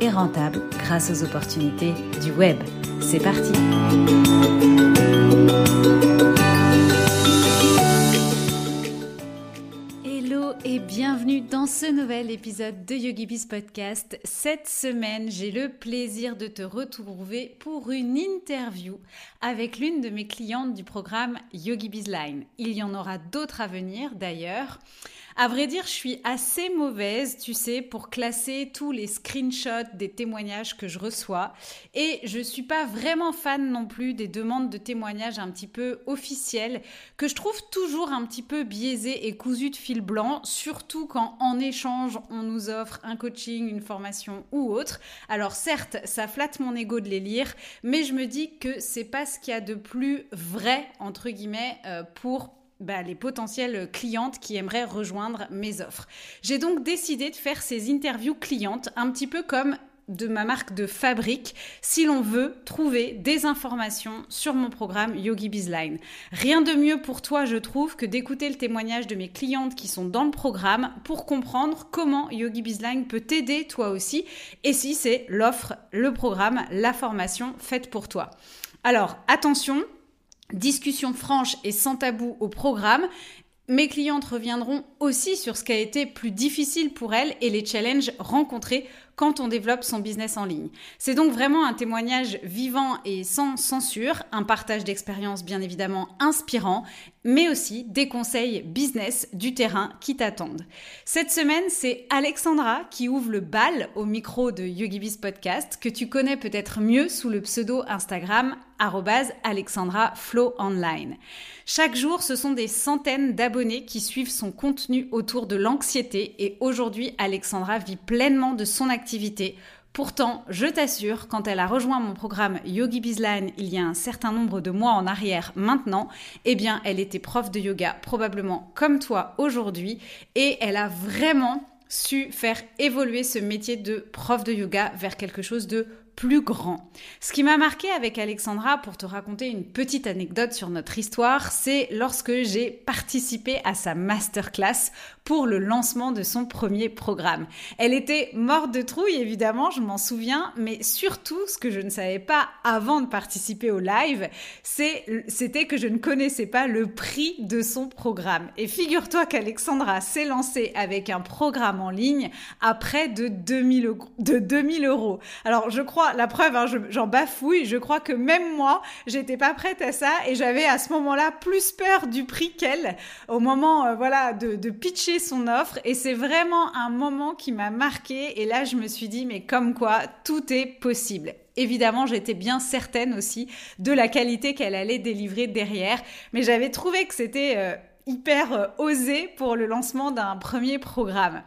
et rentable grâce aux opportunités du web. C'est parti Hello et bienvenue dans ce nouvel épisode de YogiBiz Podcast. Cette semaine, j'ai le plaisir de te retrouver pour une interview avec l'une de mes clientes du programme YogiBiz Line. Il y en aura d'autres à venir d'ailleurs. À vrai dire, je suis assez mauvaise, tu sais, pour classer tous les screenshots des témoignages que je reçois. Et je suis pas vraiment fan non plus des demandes de témoignages un petit peu officielles, que je trouve toujours un petit peu biaisées et cousues de fil blanc, surtout quand en échange on nous offre un coaching, une formation ou autre. Alors certes, ça flatte mon ego de les lire, mais je me dis que c'est pas ce qu'il y a de plus vrai, entre guillemets, euh, pour bah, les potentielles clientes qui aimeraient rejoindre mes offres. J'ai donc décidé de faire ces interviews clientes un petit peu comme de ma marque de fabrique si l'on veut trouver des informations sur mon programme Yogi Bizline. Rien de mieux pour toi, je trouve, que d'écouter le témoignage de mes clientes qui sont dans le programme pour comprendre comment Yogi Bizline peut t'aider toi aussi et si c'est l'offre, le programme, la formation faite pour toi. Alors, attention, Discussion franche et sans tabou au programme. Mes clientes reviendront aussi sur ce qui a été plus difficile pour elles et les challenges rencontrés quand on développe son business en ligne. C'est donc vraiment un témoignage vivant et sans censure, un partage d'expériences bien évidemment inspirant, mais aussi des conseils business du terrain qui t'attendent. Cette semaine, c'est Alexandra qui ouvre le bal au micro de YogiBiz Podcast, que tu connais peut-être mieux sous le pseudo Instagram Alexandra Flow Online. Chaque jour, ce sont des centaines d'abonnés qui suivent son contenu autour de l'anxiété et aujourd'hui, Alexandra vit pleinement de son activité Pourtant, je t'assure, quand elle a rejoint mon programme Yogi Bizline il y a un certain nombre de mois en arrière maintenant, eh bien, elle était prof de yoga, probablement comme toi aujourd'hui, et elle a vraiment su faire évoluer ce métier de prof de yoga vers quelque chose de plus grand. Ce qui m'a marqué avec Alexandra, pour te raconter une petite anecdote sur notre histoire, c'est lorsque j'ai participé à sa masterclass pour le lancement de son premier programme. Elle était morte de trouille, évidemment, je m'en souviens, mais surtout, ce que je ne savais pas avant de participer au live, c'était que je ne connaissais pas le prix de son programme. Et figure-toi qu'Alexandra s'est lancée avec un programme en ligne à près de 2000, de 2000 euros. Alors, je crois la preuve, hein, j'en bafouille, je crois que même moi, j'étais pas prête à ça et j'avais à ce moment-là plus peur du prix qu'elle au moment, euh, voilà, de, pitcher son offre. Et c'est vraiment un moment qui m'a marqué. Et là, je me suis dit, mais comme quoi, tout est possible. Évidemment, j'étais bien certaine aussi de la qualité qu'elle allait délivrer derrière, mais j'avais trouvé que c'était euh, hyper euh, osé pour le lancement d'un premier programme.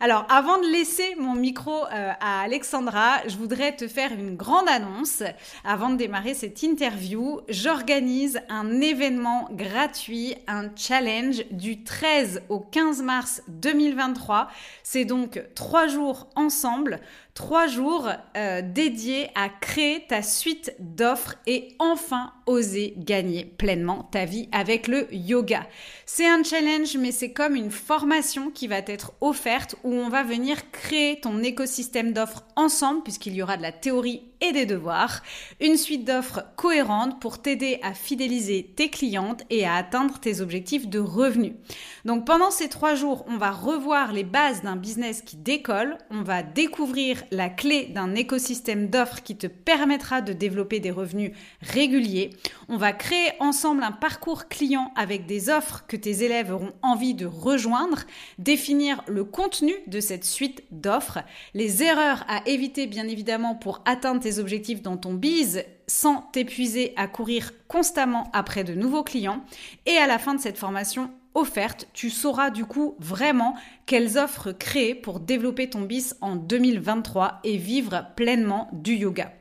Alors, avant de laisser mon micro euh, à Alexandra, je voudrais te faire une grande annonce. Avant de démarrer cette interview, j'organise un événement gratuit, un challenge du 13 au 15 mars 2023. C'est donc trois jours ensemble trois jours euh, dédiés à créer ta suite d'offres et enfin oser gagner pleinement ta vie avec le yoga. C'est un challenge, mais c'est comme une formation qui va être offerte où on va venir créer ton écosystème d'offres ensemble puisqu'il y aura de la théorie des devoirs, une suite d'offres cohérentes pour t'aider à fidéliser tes clientes et à atteindre tes objectifs de revenus. Donc pendant ces trois jours, on va revoir les bases d'un business qui décolle, on va découvrir la clé d'un écosystème d'offres qui te permettra de développer des revenus réguliers, on va créer ensemble un parcours client avec des offres que tes élèves auront envie de rejoindre, définir le contenu de cette suite d'offres, les erreurs à éviter bien évidemment pour atteindre tes objectifs dans ton bise sans t'épuiser à courir constamment après de nouveaux clients. Et à la fin de cette formation offerte, tu sauras du coup vraiment quelles offres créer pour développer ton bis en 2023 et vivre pleinement du yoga.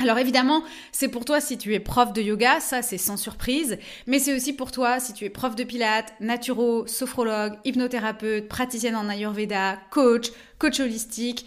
Alors évidemment, c'est pour toi si tu es prof de yoga, ça c'est sans surprise, mais c'est aussi pour toi si tu es prof de pilates, naturo, sophrologue, hypnothérapeute, praticienne en ayurveda, coach, coach holistique,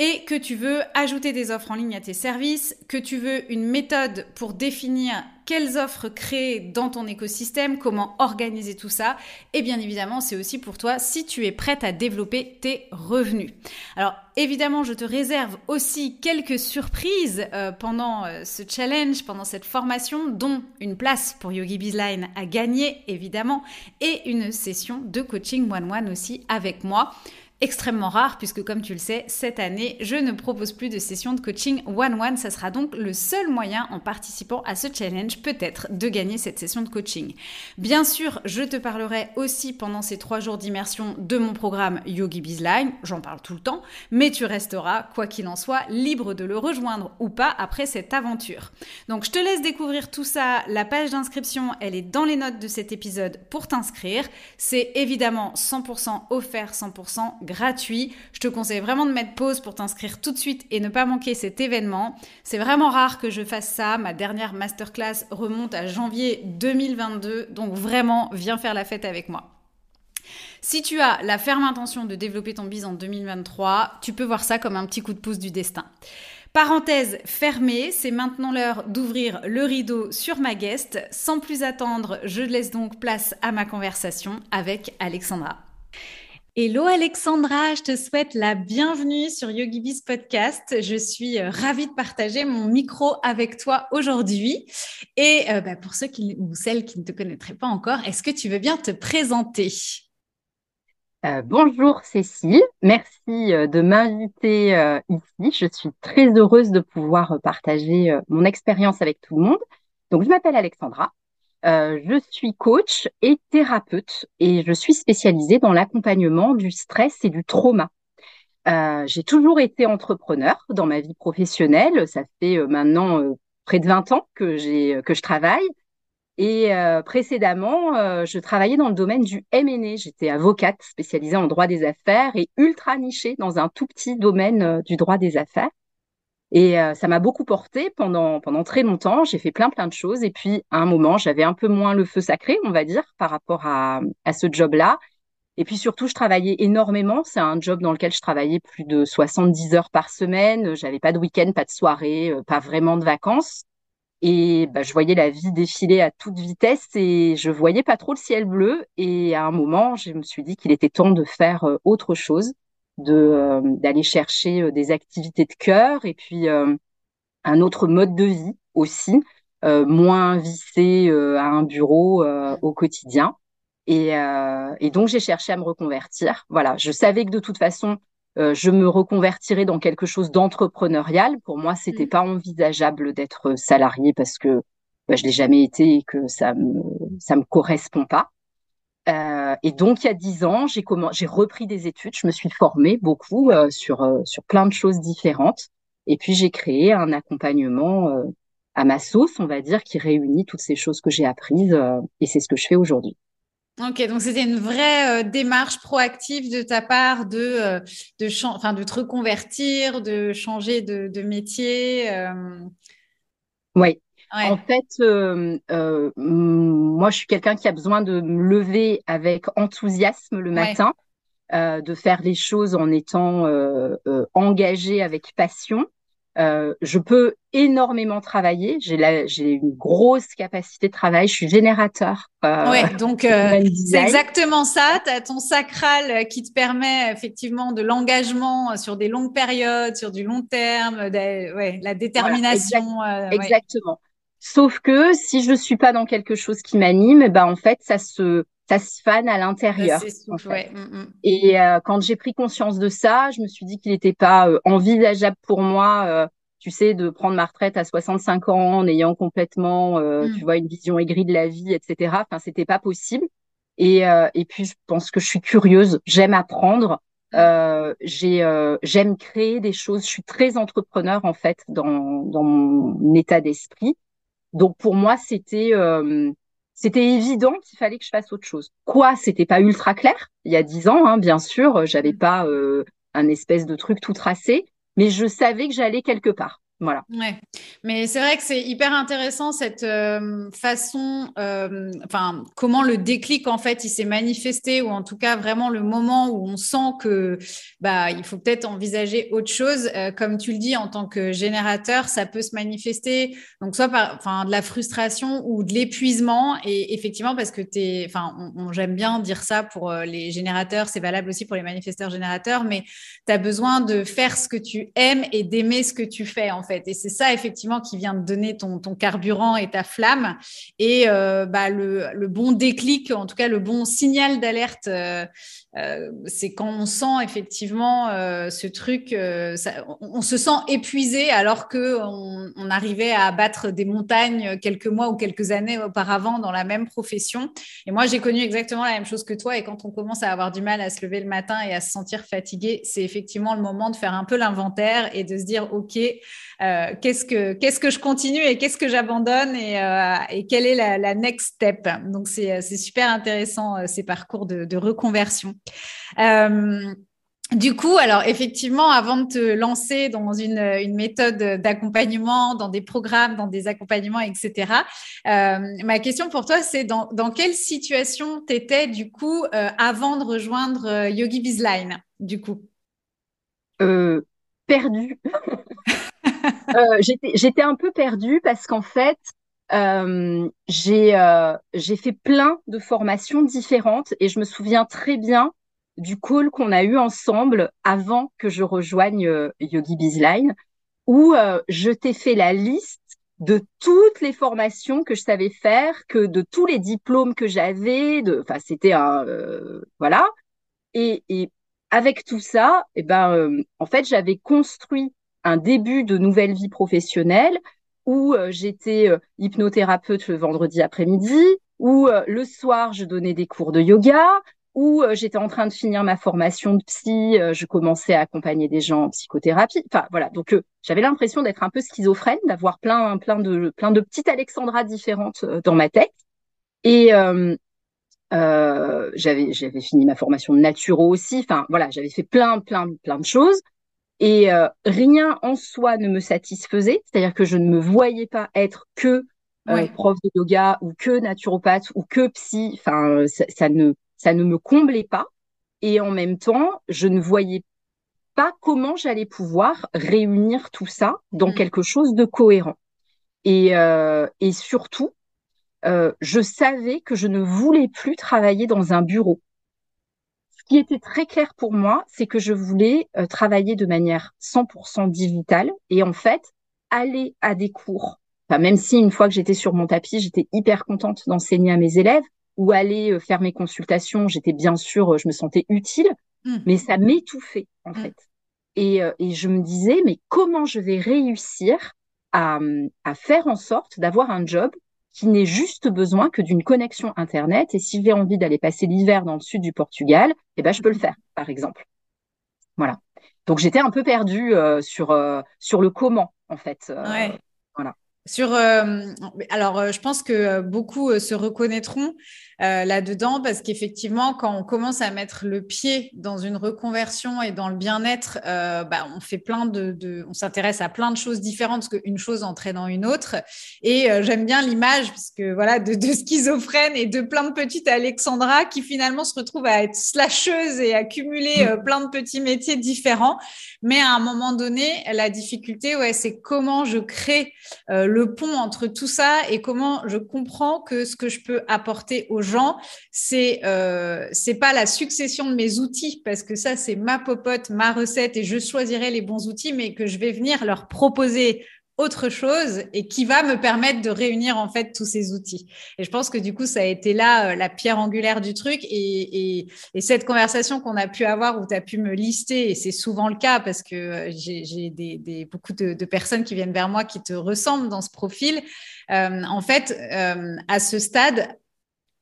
et que tu veux ajouter des offres en ligne à tes services, que tu veux une méthode pour définir quelles offres créer dans ton écosystème, comment organiser tout ça. Et bien évidemment, c'est aussi pour toi si tu es prête à développer tes revenus. Alors évidemment, je te réserve aussi quelques surprises euh, pendant euh, ce challenge, pendant cette formation, dont une place pour Yogi Bizline à gagner évidemment et une session de coaching one-one aussi avec moi extrêmement rare puisque comme tu le sais, cette année, je ne propose plus de sessions de coaching one-one. Ça sera donc le seul moyen en participant à ce challenge peut-être de gagner cette session de coaching. Bien sûr, je te parlerai aussi pendant ces trois jours d'immersion de mon programme Yogi Bizline. J'en parle tout le temps, mais tu resteras, quoi qu'il en soit, libre de le rejoindre ou pas après cette aventure. Donc je te laisse découvrir tout ça. La page d'inscription, elle est dans les notes de cet épisode pour t'inscrire. C'est évidemment 100% offert, 100% gratuit. Je te conseille vraiment de mettre pause pour t'inscrire tout de suite et ne pas manquer cet événement. C'est vraiment rare que je fasse ça. Ma dernière masterclass remonte à janvier 2022. Donc vraiment, viens faire la fête avec moi. Si tu as la ferme intention de développer ton business en 2023, tu peux voir ça comme un petit coup de pouce du destin. Parenthèse fermée, c'est maintenant l'heure d'ouvrir le rideau sur ma guest. Sans plus attendre, je laisse donc place à ma conversation avec Alexandra. Hello Alexandra, je te souhaite la bienvenue sur YogiBiz Podcast. Je suis euh, ravie de partager mon micro avec toi aujourd'hui. Et euh, bah, pour ceux ou celles qui ne te connaîtraient pas encore, est-ce que tu veux bien te présenter? Euh, bonjour Cécile, merci de m'inviter ici. Je suis très heureuse de pouvoir partager mon expérience avec tout le monde. Donc, je m'appelle Alexandra, euh, je suis coach et thérapeute et je suis spécialisée dans l'accompagnement du stress et du trauma. Euh, j'ai toujours été entrepreneur dans ma vie professionnelle. Ça fait euh, maintenant près de 20 ans que, j'ai, que je travaille. Et précédemment, je travaillais dans le domaine du M&A. J'étais avocate spécialisée en droit des affaires et ultra nichée dans un tout petit domaine du droit des affaires. Et euh, ça m'a beaucoup porté pendant, pendant très longtemps. J'ai fait plein, plein de choses. Et puis, à un moment, j'avais un peu moins le feu sacré, on va dire, par rapport à, à ce job-là. Et puis surtout, je travaillais énormément. C'est un job dans lequel je travaillais plus de 70 heures par semaine. J'avais pas de week-end, pas de soirée, euh, pas vraiment de vacances. Et bah, je voyais la vie défiler à toute vitesse et je voyais pas trop le ciel bleu. Et à un moment, je me suis dit qu'il était temps de faire euh, autre chose de euh, d'aller chercher euh, des activités de cœur et puis euh, un autre mode de vie aussi, moins vissé à un bureau au quotidien. Et, et donc j'ai cherché à me reconvertir. Voilà, je savais que de toute façon je me reconvertirais dans quelque chose d'entrepreneurial. Pour moi, c'était mmh. pas envisageable d'être salarié parce que bah, je l'ai jamais été et que ça me ça me correspond pas. Euh, et donc, il y a dix ans, j'ai j'ai repris des études, je me suis formée beaucoup euh, sur, euh, sur plein de choses différentes. Et puis, j'ai créé un accompagnement à ma sauce, on va dire, qui réunit toutes ces choses que j'ai apprises. et c'est ce que je fais aujourd'hui. Ok, donc c'était une vraie démarche proactive de ta part de, de, enfin, de te reconvertir, de changer de, de métier. Oui, en fait, euh, euh, moi, je suis quelqu'un qui a besoin de me lever avec enthousiasme le matin, euh, de faire les choses en étant engagé avec passion. je peux énormément travailler. J'ai une grosse capacité de travail. Je suis générateur. ouais, donc c'est exactement ça. Tu as ton sacral qui te permet effectivement de l'engagement sur des longues périodes, sur du long terme, ouais, la détermination. exactement. Sauf que si je suis pas dans quelque chose qui m'anime, ben en fait ça se ça se fane à l'intérieur. Mm, mm. Et euh, quand j'ai pris conscience de ça, je me suis dit qu'il n'était pas euh, envisageable pour moi, euh, tu sais, de prendre ma retraite à 65 ans en ayant complètement, mm. tu vois, une vision aigrie de la vie, etc. Enfin, c'était pas possible. Et, et puis je pense que je suis curieuse, j'aime apprendre. j'ai j'aime créer des choses. Je suis très entrepreneur en fait dans dans mon état d'esprit. Donc pour moi, c'était euh, c'était évident qu'il fallait que je fasse autre chose. Quoi, c'était pas ultra clair. Il y a dix ans, hein, bien sûr, j'avais pas euh, un espèce de truc tout tracé, mais je savais que j'allais quelque part. Voilà. Ouais. Mais c'est vrai que c'est hyper intéressant cette euh, façon, euh, enfin, comment le déclic en fait il s'est manifesté ou en tout cas vraiment le moment où on sent que bah il faut peut-être envisager autre chose. Euh, comme tu le dis, en tant que générateur, ça peut se manifester donc soit par, de la frustration ou de l'épuisement et effectivement parce que t'es, enfin, j'aime bien dire ça pour les générateurs, c'est valable aussi pour les manifesteurs générateurs, mais tu as besoin de faire ce que tu aimes et d'aimer ce que tu fais en fait. Et c'est ça, effectivement, qui vient de donner ton, carburant et ta flamme. Et euh, bah, le, bon déclic, en tout cas, le bon signal d'alerte, euh, euh, c'est quand on sent effectivement ce truc, on, se sent épuisé alors qu'on on arrivait à abattre des montagnes quelques mois ou quelques années auparavant dans la même profession. Et moi, j'ai connu exactement la même chose que toi. Et quand on commence à avoir du mal à se lever le matin et à se sentir fatigué, c'est effectivement le moment de faire un peu l'inventaire et de se dire, OK, euh, qu'est-ce que qu'est-ce que je continue et qu'est-ce que j'abandonne et, euh, et, quelle est la, next step? Donc c'est super intéressant euh, ces parcours de reconversion. Du coup, alors effectivement, avant de te lancer dans une, une méthode d'accompagnement, dans des programmes, dans des accompagnements, etc., euh, ma question pour toi, c'est dans, dans, quelle situation tu étais du coup euh, avant de rejoindre Yogi Bizline, du coup? Euh, Perdu. Euh, j'étais un peu perdue parce qu'en fait, euh, euh, j'ai fait plein de formations différentes et je me souviens très bien du call qu'on a eu ensemble avant que je rejoigne Yogi Bizline où je t'ai fait la liste de toutes les formations que je savais faire, que de tous les diplômes que j'avais, de, enfin c'était un, voilà. Et, et, avec tout ça, eh ben, en fait, j'avais construit un début de nouvelle vie professionnelle où euh, j'étais euh, hypnothérapeute le vendredi après-midi, où euh, le soir je donnais des cours de yoga, où j'étais en train de finir ma formation de psy, je commençais à accompagner des gens en psychothérapie. Enfin voilà, donc j'avais l'impression d'être un peu schizophrène, d'avoir plein plein de plein de petites Alexandra différentes dans ma tête. Et j'avais j'avais fini ma formation de naturo aussi. Enfin voilà, j'avais fait plein plein plein de choses. Et euh, rien en soi ne me satisfaisait, c'est-à-dire que je ne me voyais pas être que euh, prof de yoga ou que naturopathe ou que psy. Enfin, ça, ne ça ne me comblait pas. Et en même temps, je ne voyais pas comment j'allais pouvoir réunir tout ça dans mm. quelque chose de cohérent. Et, euh, et surtout, je savais que je ne voulais plus travailler dans un bureau qui était très clair pour moi, c'est que je voulais euh, travailler de manière 100% digitale et en fait aller à des cours. Enfin, même si une fois que j'étais sur mon tapis, j'étais hyper contente d'enseigner à mes élèves ou aller euh, faire mes consultations, j'étais bien sûr, euh, je me sentais utile, mmh. mais ça m'étouffait en mmh. fait. Et, et, je me disais, mais comment je vais réussir à, à faire en sorte d'avoir un job qui n'ait juste besoin que d'une connexion Internet. Et si j'ai envie d'aller passer l'hiver dans le sud du Portugal, eh ben, je peux le faire, par exemple. Voilà. Donc, j'étais un peu perdue euh, sur, euh, sur le comment, en fait. Euh, voilà. Sur, alors, je pense que beaucoup se reconnaîtront euh, là-dedans parce qu'effectivement, quand on commence à mettre le pied dans une reconversion et dans le bien-être, euh, bah, on fait plein de, on s'intéresse à plein de choses différentes parce qu'une chose entrait dans une autre. Et euh, j'aime bien l'image parce que voilà de, de schizophrène et de plein de petites Alexandra qui finalement se retrouvent à être slasheuse et à cumuler mm. plein de petits métiers différents. Mais à un moment donné, la difficulté, ouais, c'est comment je crée le pont entre tout ça et comment je comprends que ce que je peux apporter aux gens euh, c'est pas la succession de mes outils parce que ça c'est ma popote, ma recette et je choisirai les bons outils, mais que je vais venir leur proposer autre chose et qui va me permettre de réunir en fait tous ces outils. Et je pense que du coup, ça a été là euh, la pierre angulaire du truc. Et, cette conversation qu'on a pu avoir où tu as pu me lister, et c'est souvent le cas parce que euh, j'ai beaucoup de, personnes qui viennent vers moi qui te ressemblent dans ce profil. En fait, à ce stade,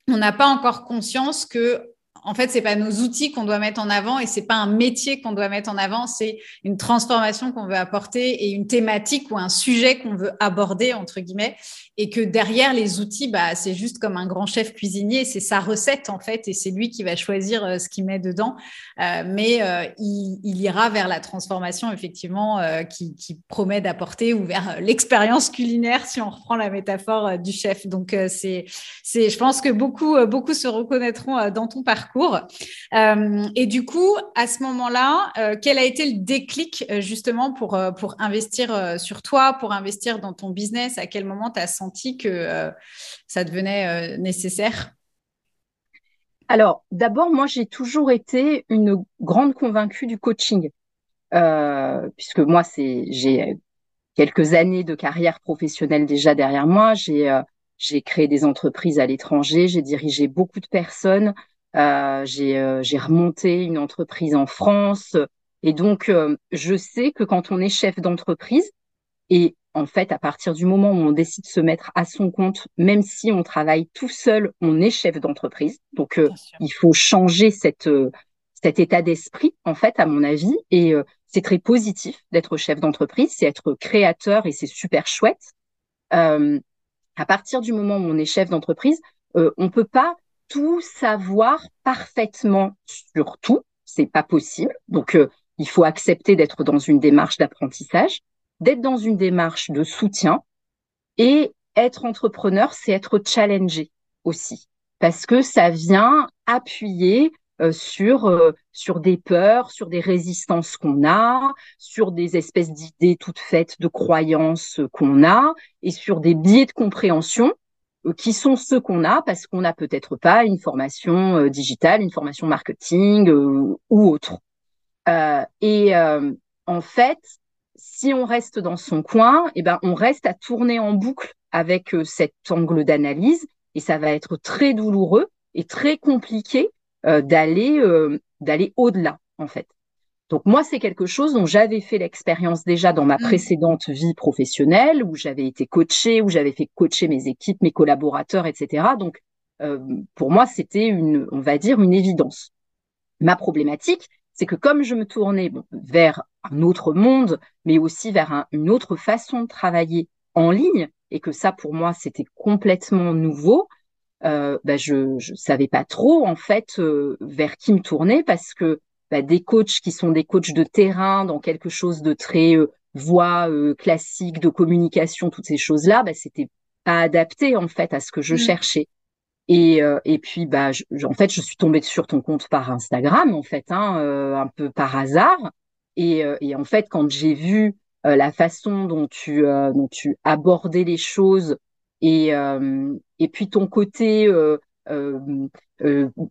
on n'a pas encore conscience que en fait, c'est pas nos outils qu'on doit mettre en avant et c'est pas un métier qu'on doit mettre en avant, c'est une transformation qu'on veut apporter et une thématique ou un sujet qu'on veut aborder entre guillemets. Et que derrière les outils, bah, c'est juste comme un grand chef cuisinier, c'est sa recette en fait, et c'est lui qui va choisir euh, ce qu'il met dedans. Euh, mais euh, il, ira vers la transformation effectivement qui, promet d'apporter ou vers l'expérience culinaire si on reprend la métaphore du chef. Donc c'est, c'est, je pense que beaucoup, beaucoup se reconnaîtront dans ton parcours. et du coup, à ce moment-là, quel a été le déclic justement pour, pour investir sur toi, pour investir dans ton business? À quel moment tu as senti que ça devenait nécessaire? Alors, d'abord, moi, j'ai toujours été une grande convaincue du coaching, euh, puisque moi, j'ai quelques années de carrière professionnelle déjà derrière moi. J'ai, euh, créé des entreprises à l'étranger, j'ai dirigé beaucoup de personnes, euh, j'ai remonté une entreprise en France, et donc, je sais que quand on est chef d'entreprise, et en fait, à partir du moment où on décide de se mettre à son compte, même si on travaille tout seul, on est chef d'entreprise. Donc, euh, il faut changer cette, euh, cet état d'esprit, en fait, à mon avis. Et euh, c'est très positif d'être chef d'entreprise, c'est être créateur et c'est super chouette. à partir du moment où on est chef d'entreprise, on peut pas tout savoir parfaitement sur tout. C'est pas possible. Donc, il faut accepter d'être dans une démarche d'apprentissage d'être dans une démarche de soutien et être entrepreneur, c'est être challengé aussi parce que ça vient appuyer euh, sur euh, sur des peurs, sur des résistances qu'on a, sur des espèces d'idées toutes faites, de croyances qu'on a, et sur des biais de compréhension euh, qui sont ceux qu'on a parce qu'on n'a peut-être pas une formation digitale, une formation marketing ou autre. et en fait, si on reste dans son coin, eh ben, on reste à tourner en boucle avec euh, cet angle d'analyse et ça va être très douloureux et très compliqué euh, d'aller euh, d'aller au-delà en fait. Donc moi c'est quelque chose dont j'avais fait l'expérience déjà dans ma mmh. précédente vie professionnelle où j'avais été coachée, où j'avais fait coacher mes équipes, mes collaborateurs, etc. Donc pour moi c'était une on va dire une évidence. Ma problématique c'est que comme je me tournais vers un autre monde, mais aussi vers une autre façon de travailler en ligne, et que ça pour moi c'était complètement nouveau, euh, bah, je ne savais pas trop en fait euh, vers qui me tourner parce que bah, des coachs qui sont des coachs de terrain dans quelque chose de très euh, voix euh, classique de communication, toutes ces choses là, bah, c'était pas adapté en fait à ce que je mmh. cherchais. Et, euh, et puis, bah, en fait, je suis tombée sur ton compte par Instagram, en fait, hein, euh, un peu par hasard. Et, euh, et en fait, quand j'ai vu la façon dont tu, dont tu abordais les choses et, et puis ton côté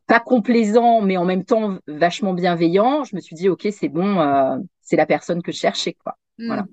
pas complaisant, mais en même temps vachement bienveillant, je me suis dit, OK, c'est bon, c'est la personne que je cherchais. Quoi. Voilà.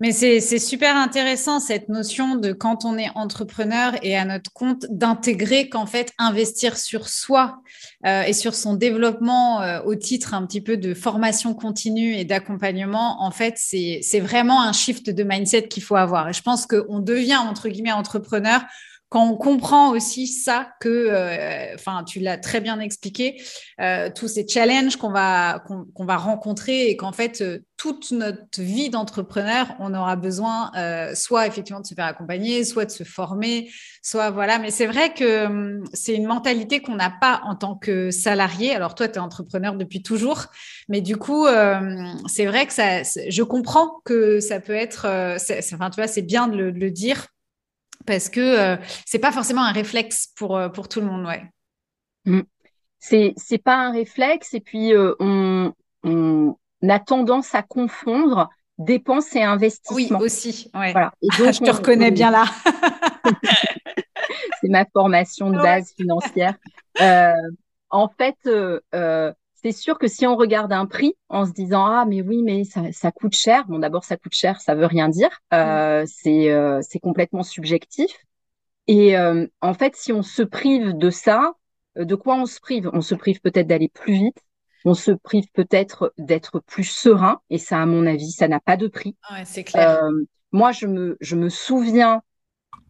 Mais c'est super intéressant cette notion de quand on est entrepreneur et à notre compte d'intégrer qu'en fait investir sur soi euh, et sur son développement euh, au titre un petit peu de formation continue et d'accompagnement, en fait c'est vraiment un shift de mindset qu'il faut avoir. Et je pense qu'on devient entre guillemets entrepreneur quand on comprend aussi ça que, euh, enfin, tu l'as très bien expliqué, euh, tous ces challenges qu'on va qu'on va rencontrer et qu'en fait euh, toute notre vie d'entrepreneur, on aura besoin soit effectivement de se faire accompagner, soit de se former, soit voilà. Mais c'est vrai que hum, c'est une mentalité qu'on n'a pas en tant que salarié. Alors toi, tu es entrepreneur depuis toujours, mais du coup, c'est vrai que ça, je comprends que ça peut être, enfin, tu vois, c'est bien de le dire parce que euh, c'est pas forcément un réflexe pour, euh, pour tout le monde, ouais. Mm. C'est c'est pas un réflexe et puis euh, on, on, a tendance à confondre dépenses et investissement. Oui, aussi. Ouais. Voilà. Je te reconnais bien là. c'est ma formation de base financière. en fait, c'est sûr que si on regarde un prix en se disant ah mais oui mais ça, ça coûte cher. Bon d'abord ça coûte cher ça veut rien dire. Euh, c'est euh, c'est complètement subjectif. Et euh, en fait si on se prive de ça euh, de quoi on se prive? On se prive peut-être d'aller plus vite. On se prive peut-être d'être plus serein. Et ça à mon avis ça n'a pas de prix. Ouais, c'est clair. Euh, moi je me je me souviens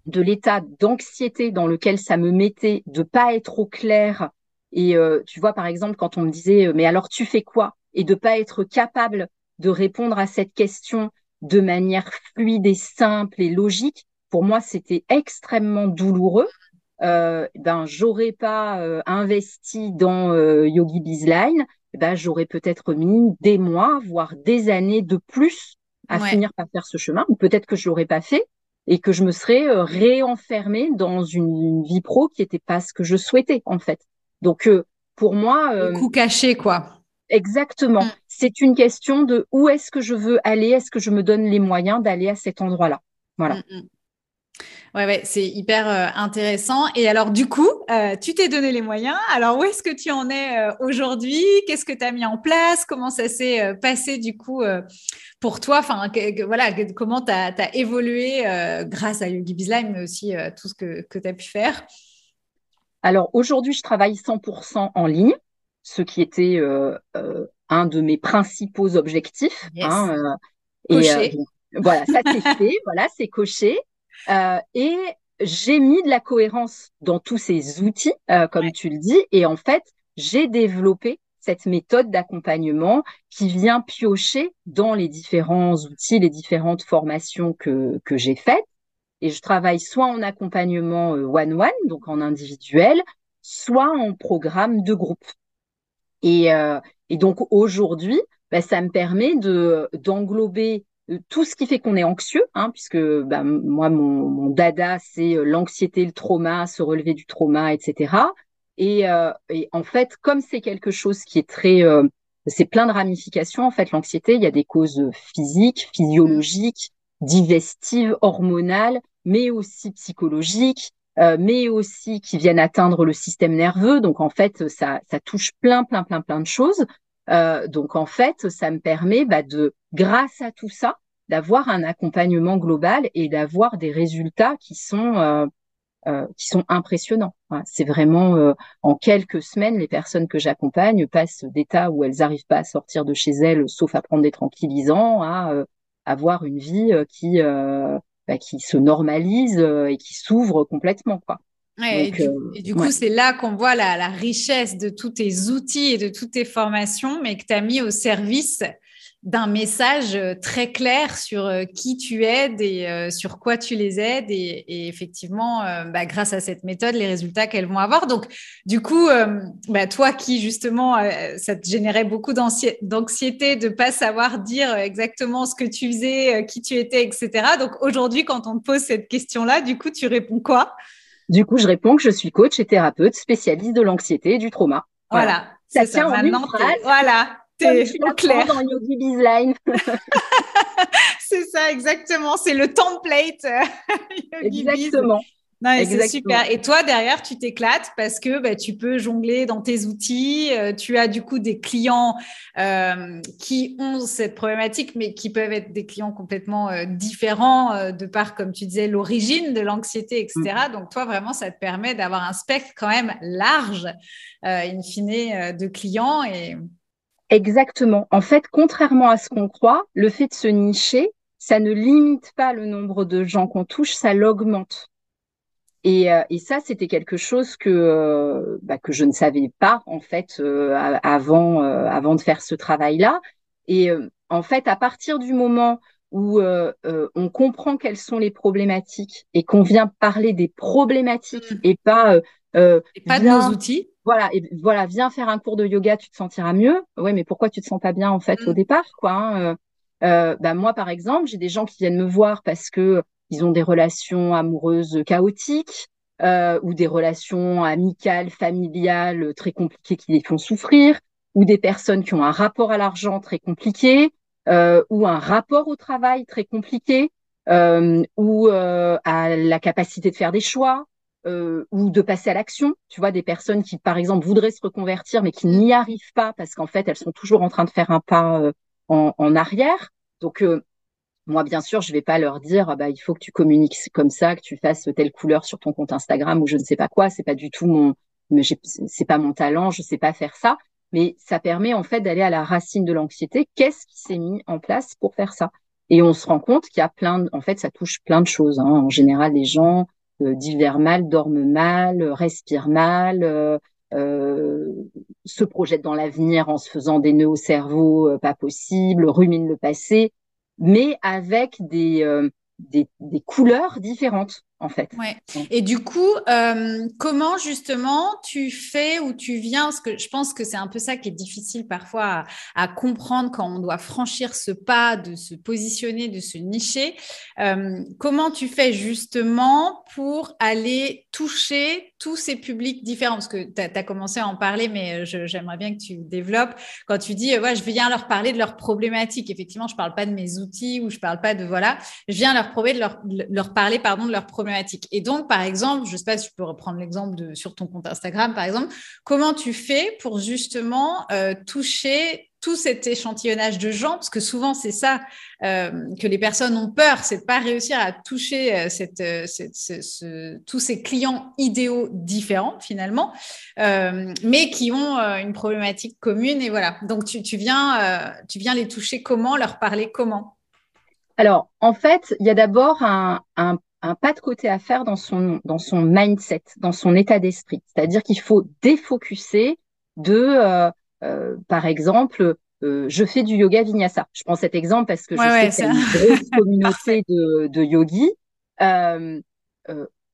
de l'état d'anxiété dans lequel ça me mettait de pas être au clair et euh, tu vois, par exemple, quand on me disait, euh, mais alors tu fais quoi? Et de pas être capable de répondre à cette question de manière fluide et simple et logique, pour moi c'était extrêmement douloureux, euh, ben j'aurais pas euh, investi dans euh, Yogi Bizline, eh ben j'aurais peut-être mis des mois, voire des années de plus à finir par faire ce chemin, ou peut-être que je l'aurais pas fait et que je me serais euh, réenfermée dans une, vie pro qui n'était pas ce que je souhaitais en fait. Donc pour moi, euh, coup caché quoi. Exactement. Mm. C'est une question de où est-ce que je veux aller, est-ce que je me donne les moyens d'aller à cet endroit-là. Voilà. Mm, mm. Ouais, ouais, c'est hyper euh, intéressant. Et alors, du coup, euh, tu t'es donné les moyens. Alors, où est-ce que tu en es euh, aujourd'hui? Qu'est-ce que tu as mis en place? Comment ça s'est passé, du coup, pour toi? Enfin, voilà, comment tu as, évolué grâce à Yogi Bizline, mais aussi tout ce que, que tu as pu faire? Alors, aujourd'hui, je travaille 100% en ligne, ce qui était un de mes principaux objectifs. Hein, et voilà, ça c'est fait, voilà, c'est coché. Euh, et j'ai mis de la cohérence dans tous ces outils, euh, comme tu le dis, et en fait, j'ai développé cette méthode d'accompagnement qui vient piocher dans les différents outils, les différentes formations que, que j'ai faites. Et je travaille soit en accompagnement euh, one-one, donc en individuel, soit en programme de groupe. Et, euh, et donc aujourd'hui, bah, ça me permet de d'englober euh, tout ce qui fait qu'on est anxieux, hein, puisque bah, moi, mon, mon dada, c'est euh, l'anxiété, le trauma, se relever du trauma, etc. Et, euh, et en fait, comme c'est quelque chose qui est très, euh, c'est plein de ramifications. En fait, l'anxiété, il y a des causes physiques, physiologiques, digestives, hormonales, mais aussi psychologiques, euh, mais aussi qui viennent atteindre le système nerveux. Donc en fait, ça, ça touche plein, plein, plein, plein de choses. Euh, donc en fait, ça me permet bah, de, grâce à tout ça, d'avoir un accompagnement global et d'avoir des résultats qui sont euh, euh, qui sont impressionnants. c'est vraiment en quelques semaines, les personnes que j'accompagne passent d'état où elles n'arrivent pas à sortir de chez elles, sauf à prendre des tranquillisants, à avoir une vie qui bah, qui se normalise et qui s'ouvre complètement. Quoi et, du, euh, coup, c'est là qu'on voit la, richesse de tous tes outils et de toutes tes formations, mais que tu as mis au service d'un message euh, très clair sur euh, qui tu aides et sur quoi tu les aides. Et, effectivement, bah, grâce à cette méthode, les résultats qu'elles vont avoir. Donc, du coup, bah, toi qui, justement, ça te générait beaucoup d'anxiété de ne pas savoir dire exactement ce que tu faisais, qui tu étais, etc. Donc, aujourd'hui, quand on te pose cette question-là, du coup, tu réponds quoi? Du coup, je réponds que je suis coach et thérapeute spécialiste de l'anxiété et du trauma. Voilà. Ça tient en une phrase. Voilà. T'es au clair. dans Yogi Bizline. c'est ça, exactement. C'est le template. exactement. c'est super. Et toi, derrière, tu t'éclates parce que bah, tu peux jongler dans tes outils. Euh, tu as du coup des clients euh, qui ont cette problématique, mais qui peuvent être des clients complètement euh, différents de par, comme tu disais, l'origine de l'anxiété, etc. Mm. Donc, toi, vraiment, ça te permet d'avoir un spectre quand même large, in fine, de clients. Et... Exactement. En fait, contrairement à ce qu'on croit, le fait de se nicher, ça ne limite pas le nombre de gens qu'on touche, ça l'augmente. Et, euh, et ça, c'était quelque chose que euh, bah, que je ne savais pas en fait euh, avant avant de faire ce travail-là. Et en fait, à partir du moment où on comprend quelles sont les problématiques et qu'on vient parler des problématiques mmh. et pas et pas de nos outils. Voilà, et voilà, viens faire un cours de yoga, tu te sentiras mieux. Ouais, mais pourquoi tu te sens pas bien en fait au mmh. départ, quoi hein, euh, bah, moi, par exemple, j'ai des gens qui viennent me voir parce que ils ont des relations amoureuses chaotiques euh, ou des relations amicales, familiales très compliquées qui les font souffrir, ou des personnes qui ont un rapport à l'argent très compliqué, euh, ou un rapport au travail très compliqué, euh, ou euh, à la capacité de faire des choix, euh, ou de passer à l'action. Tu vois, des personnes qui, par exemple, voudraient se reconvertir, mais qui n'y arrivent pas parce qu'en fait, elles sont toujours en train de faire un pas euh, en, arrière. Donc, moi, bien sûr, je vais pas leur dire, bah, il faut que tu communiques comme ça, que tu fasses telle couleur sur ton compte Instagram ou je ne sais pas quoi. C'est pas du tout mon, c'est pas mon talent, je sais pas faire ça. Mais ça permet en fait d'aller à la racine de l'anxiété. Qu'est-ce qui s'est mis en place pour faire ça? Et on se rend compte qu'il y a plein, de, en fait, ça touche plein de choses. Hein. En général, les gens euh, divers mal, dorment mal, respirent mal. Euh, euh, se projettent dans l'avenir en se faisant des nœuds au cerveau euh, pas possible, ruminent le passé mais avec euh, des, des couleurs différentes en fait. Ouais. Et du coup, euh, comment justement tu fais ou tu viens Parce que je pense que c'est un peu ça qui est difficile parfois à, comprendre quand on doit franchir ce pas, de se positionner, de se nicher. Euh, comment tu fais justement pour aller toucher tous ces publics différents? Parce que tu as, commencé à en parler, mais j'aimerais bien que tu développes. Quand tu dis, ouais, je viens leur parler de leurs problématiques. Effectivement, je parle pas de mes outils ou je parle pas de voilà. Je viens leur, de leur, leur parler pardon de leurs problématiques et donc, par exemple, je ne sais pas si tu peux reprendre l'exemple de sur ton compte Instagram, par exemple, comment tu fais pour justement euh, toucher tout cet échantillonnage de gens, parce que souvent c'est ça euh, que les personnes ont peur, c'est de pas réussir à toucher euh, tous ces clients idéaux différents finalement, mais qui ont une problématique commune. Et voilà. Donc tu, tu viens, tu viens les toucher comment, leur parler comment? Alors en fait, il y a d'abord un, un un pas de côté à faire dans son, dans son mindset, dans son état d'esprit. C'est-à-dire qu'il faut défocuser de, euh, euh, par exemple, euh, je fais du yoga vinyasa. Je prends cet exemple parce que je sais qu'il y a une grosse communauté de, de yogis.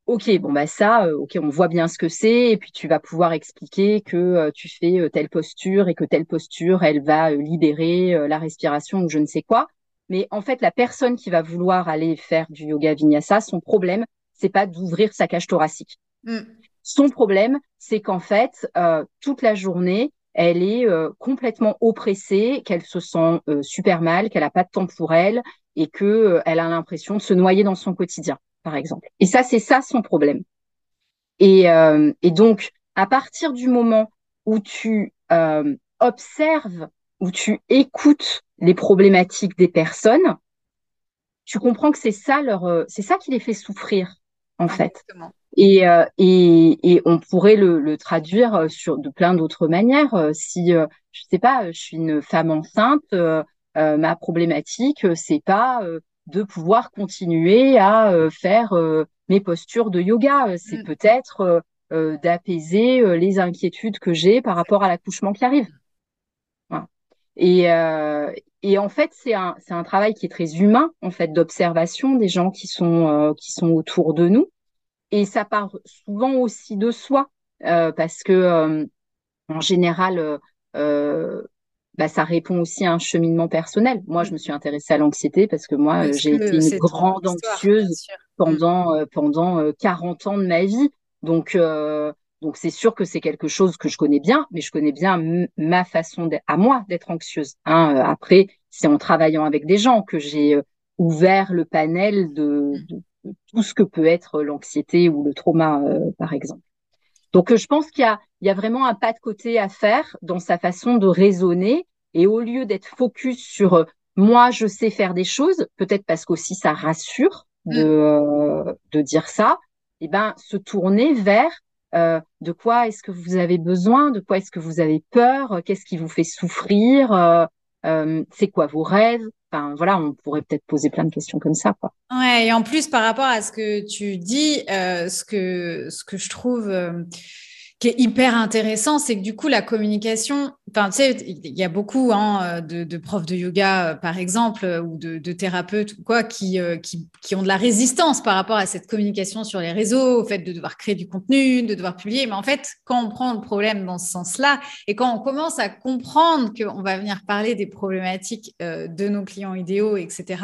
ok, bon bah ça, ok, on voit bien ce que c'est, et puis tu vas pouvoir expliquer que tu fais telle posture et que telle posture, elle va libérer la respiration ou je ne sais quoi. Mais en fait, la personne qui va vouloir aller faire du yoga vinyasa, son problème, c'est pas d'ouvrir sa cage thoracique. Mm. Son problème, c'est qu'en fait, euh, toute la journée, elle est euh, complètement oppressée, qu'elle se sent euh, super mal, qu'elle a pas de temps pour elle et que elle a l'impression de se noyer dans son quotidien, par exemple. Et ça, c'est ça son problème. Et, et donc, à partir du moment où tu observes, où tu écoutes les problématiques des personnes, tu comprends que c'est ça leur, euh, c'est ça qui les fait souffrir en fait. Et, euh, et, et, on pourrait le, le, traduire euh, sur de plein d'autres manières. Si je sais pas, je suis une femme enceinte, ma problématique c'est pas de pouvoir continuer à faire mes postures de yoga. C'est mm. peut-être d'apaiser les inquiétudes que j'ai par rapport à l'accouchement qui arrive. Et, euh, et en fait, c'est un, c'est un travail qui est très humain, en fait, d'observation des gens qui sont, euh, qui sont autour de nous. Et ça part souvent aussi de soi, euh, parce que euh, en général, euh, bah, ça répond aussi à un cheminement personnel. Moi, je me suis intéressée à l'anxiété parce que moi, j'ai été une grande anxieuse pendant, mm. pendant 40 ans de ma vie. Donc, donc c'est sûr que c'est quelque chose que je connais bien, mais je connais bien ma façon à moi d'être anxieuse. Hein. Euh, après, c'est en travaillant avec des gens que j'ai euh, ouvert le panel de, tout ce que peut être l'anxiété ou le trauma, euh, par exemple. Donc je pense qu'il y a, il y a vraiment un pas de côté à faire dans sa façon de raisonner. Et au lieu d'être focus sur moi, je sais faire des choses, peut-être parce qu'aussi ça rassure de, mm. de dire ça, et eh ben se tourner vers euh, de quoi est-ce que vous avez besoin, de quoi est-ce que vous avez peur, euh, qu'est-ce qui vous fait souffrir, euh, c'est quoi vos rêves? Enfin voilà, on pourrait peut-être poser plein de questions comme ça. Ouais, et en plus par rapport à ce que tu dis, ce que je trouve qui est hyper intéressant, c'est que du coup, la communication, enfin, tu sais, il y a beaucoup hein, de, profs de yoga, euh, par exemple, euh, ou de, thérapeutes ou quoi, qui, euh, qui, qui, ont de la résistance par rapport à cette communication sur les réseaux, au fait de devoir créer du contenu, de devoir publier. Mais en fait, quand on prend le problème dans ce sens-là et quand on commence à comprendre qu'on va venir parler des problématiques de nos clients idéaux, etc.,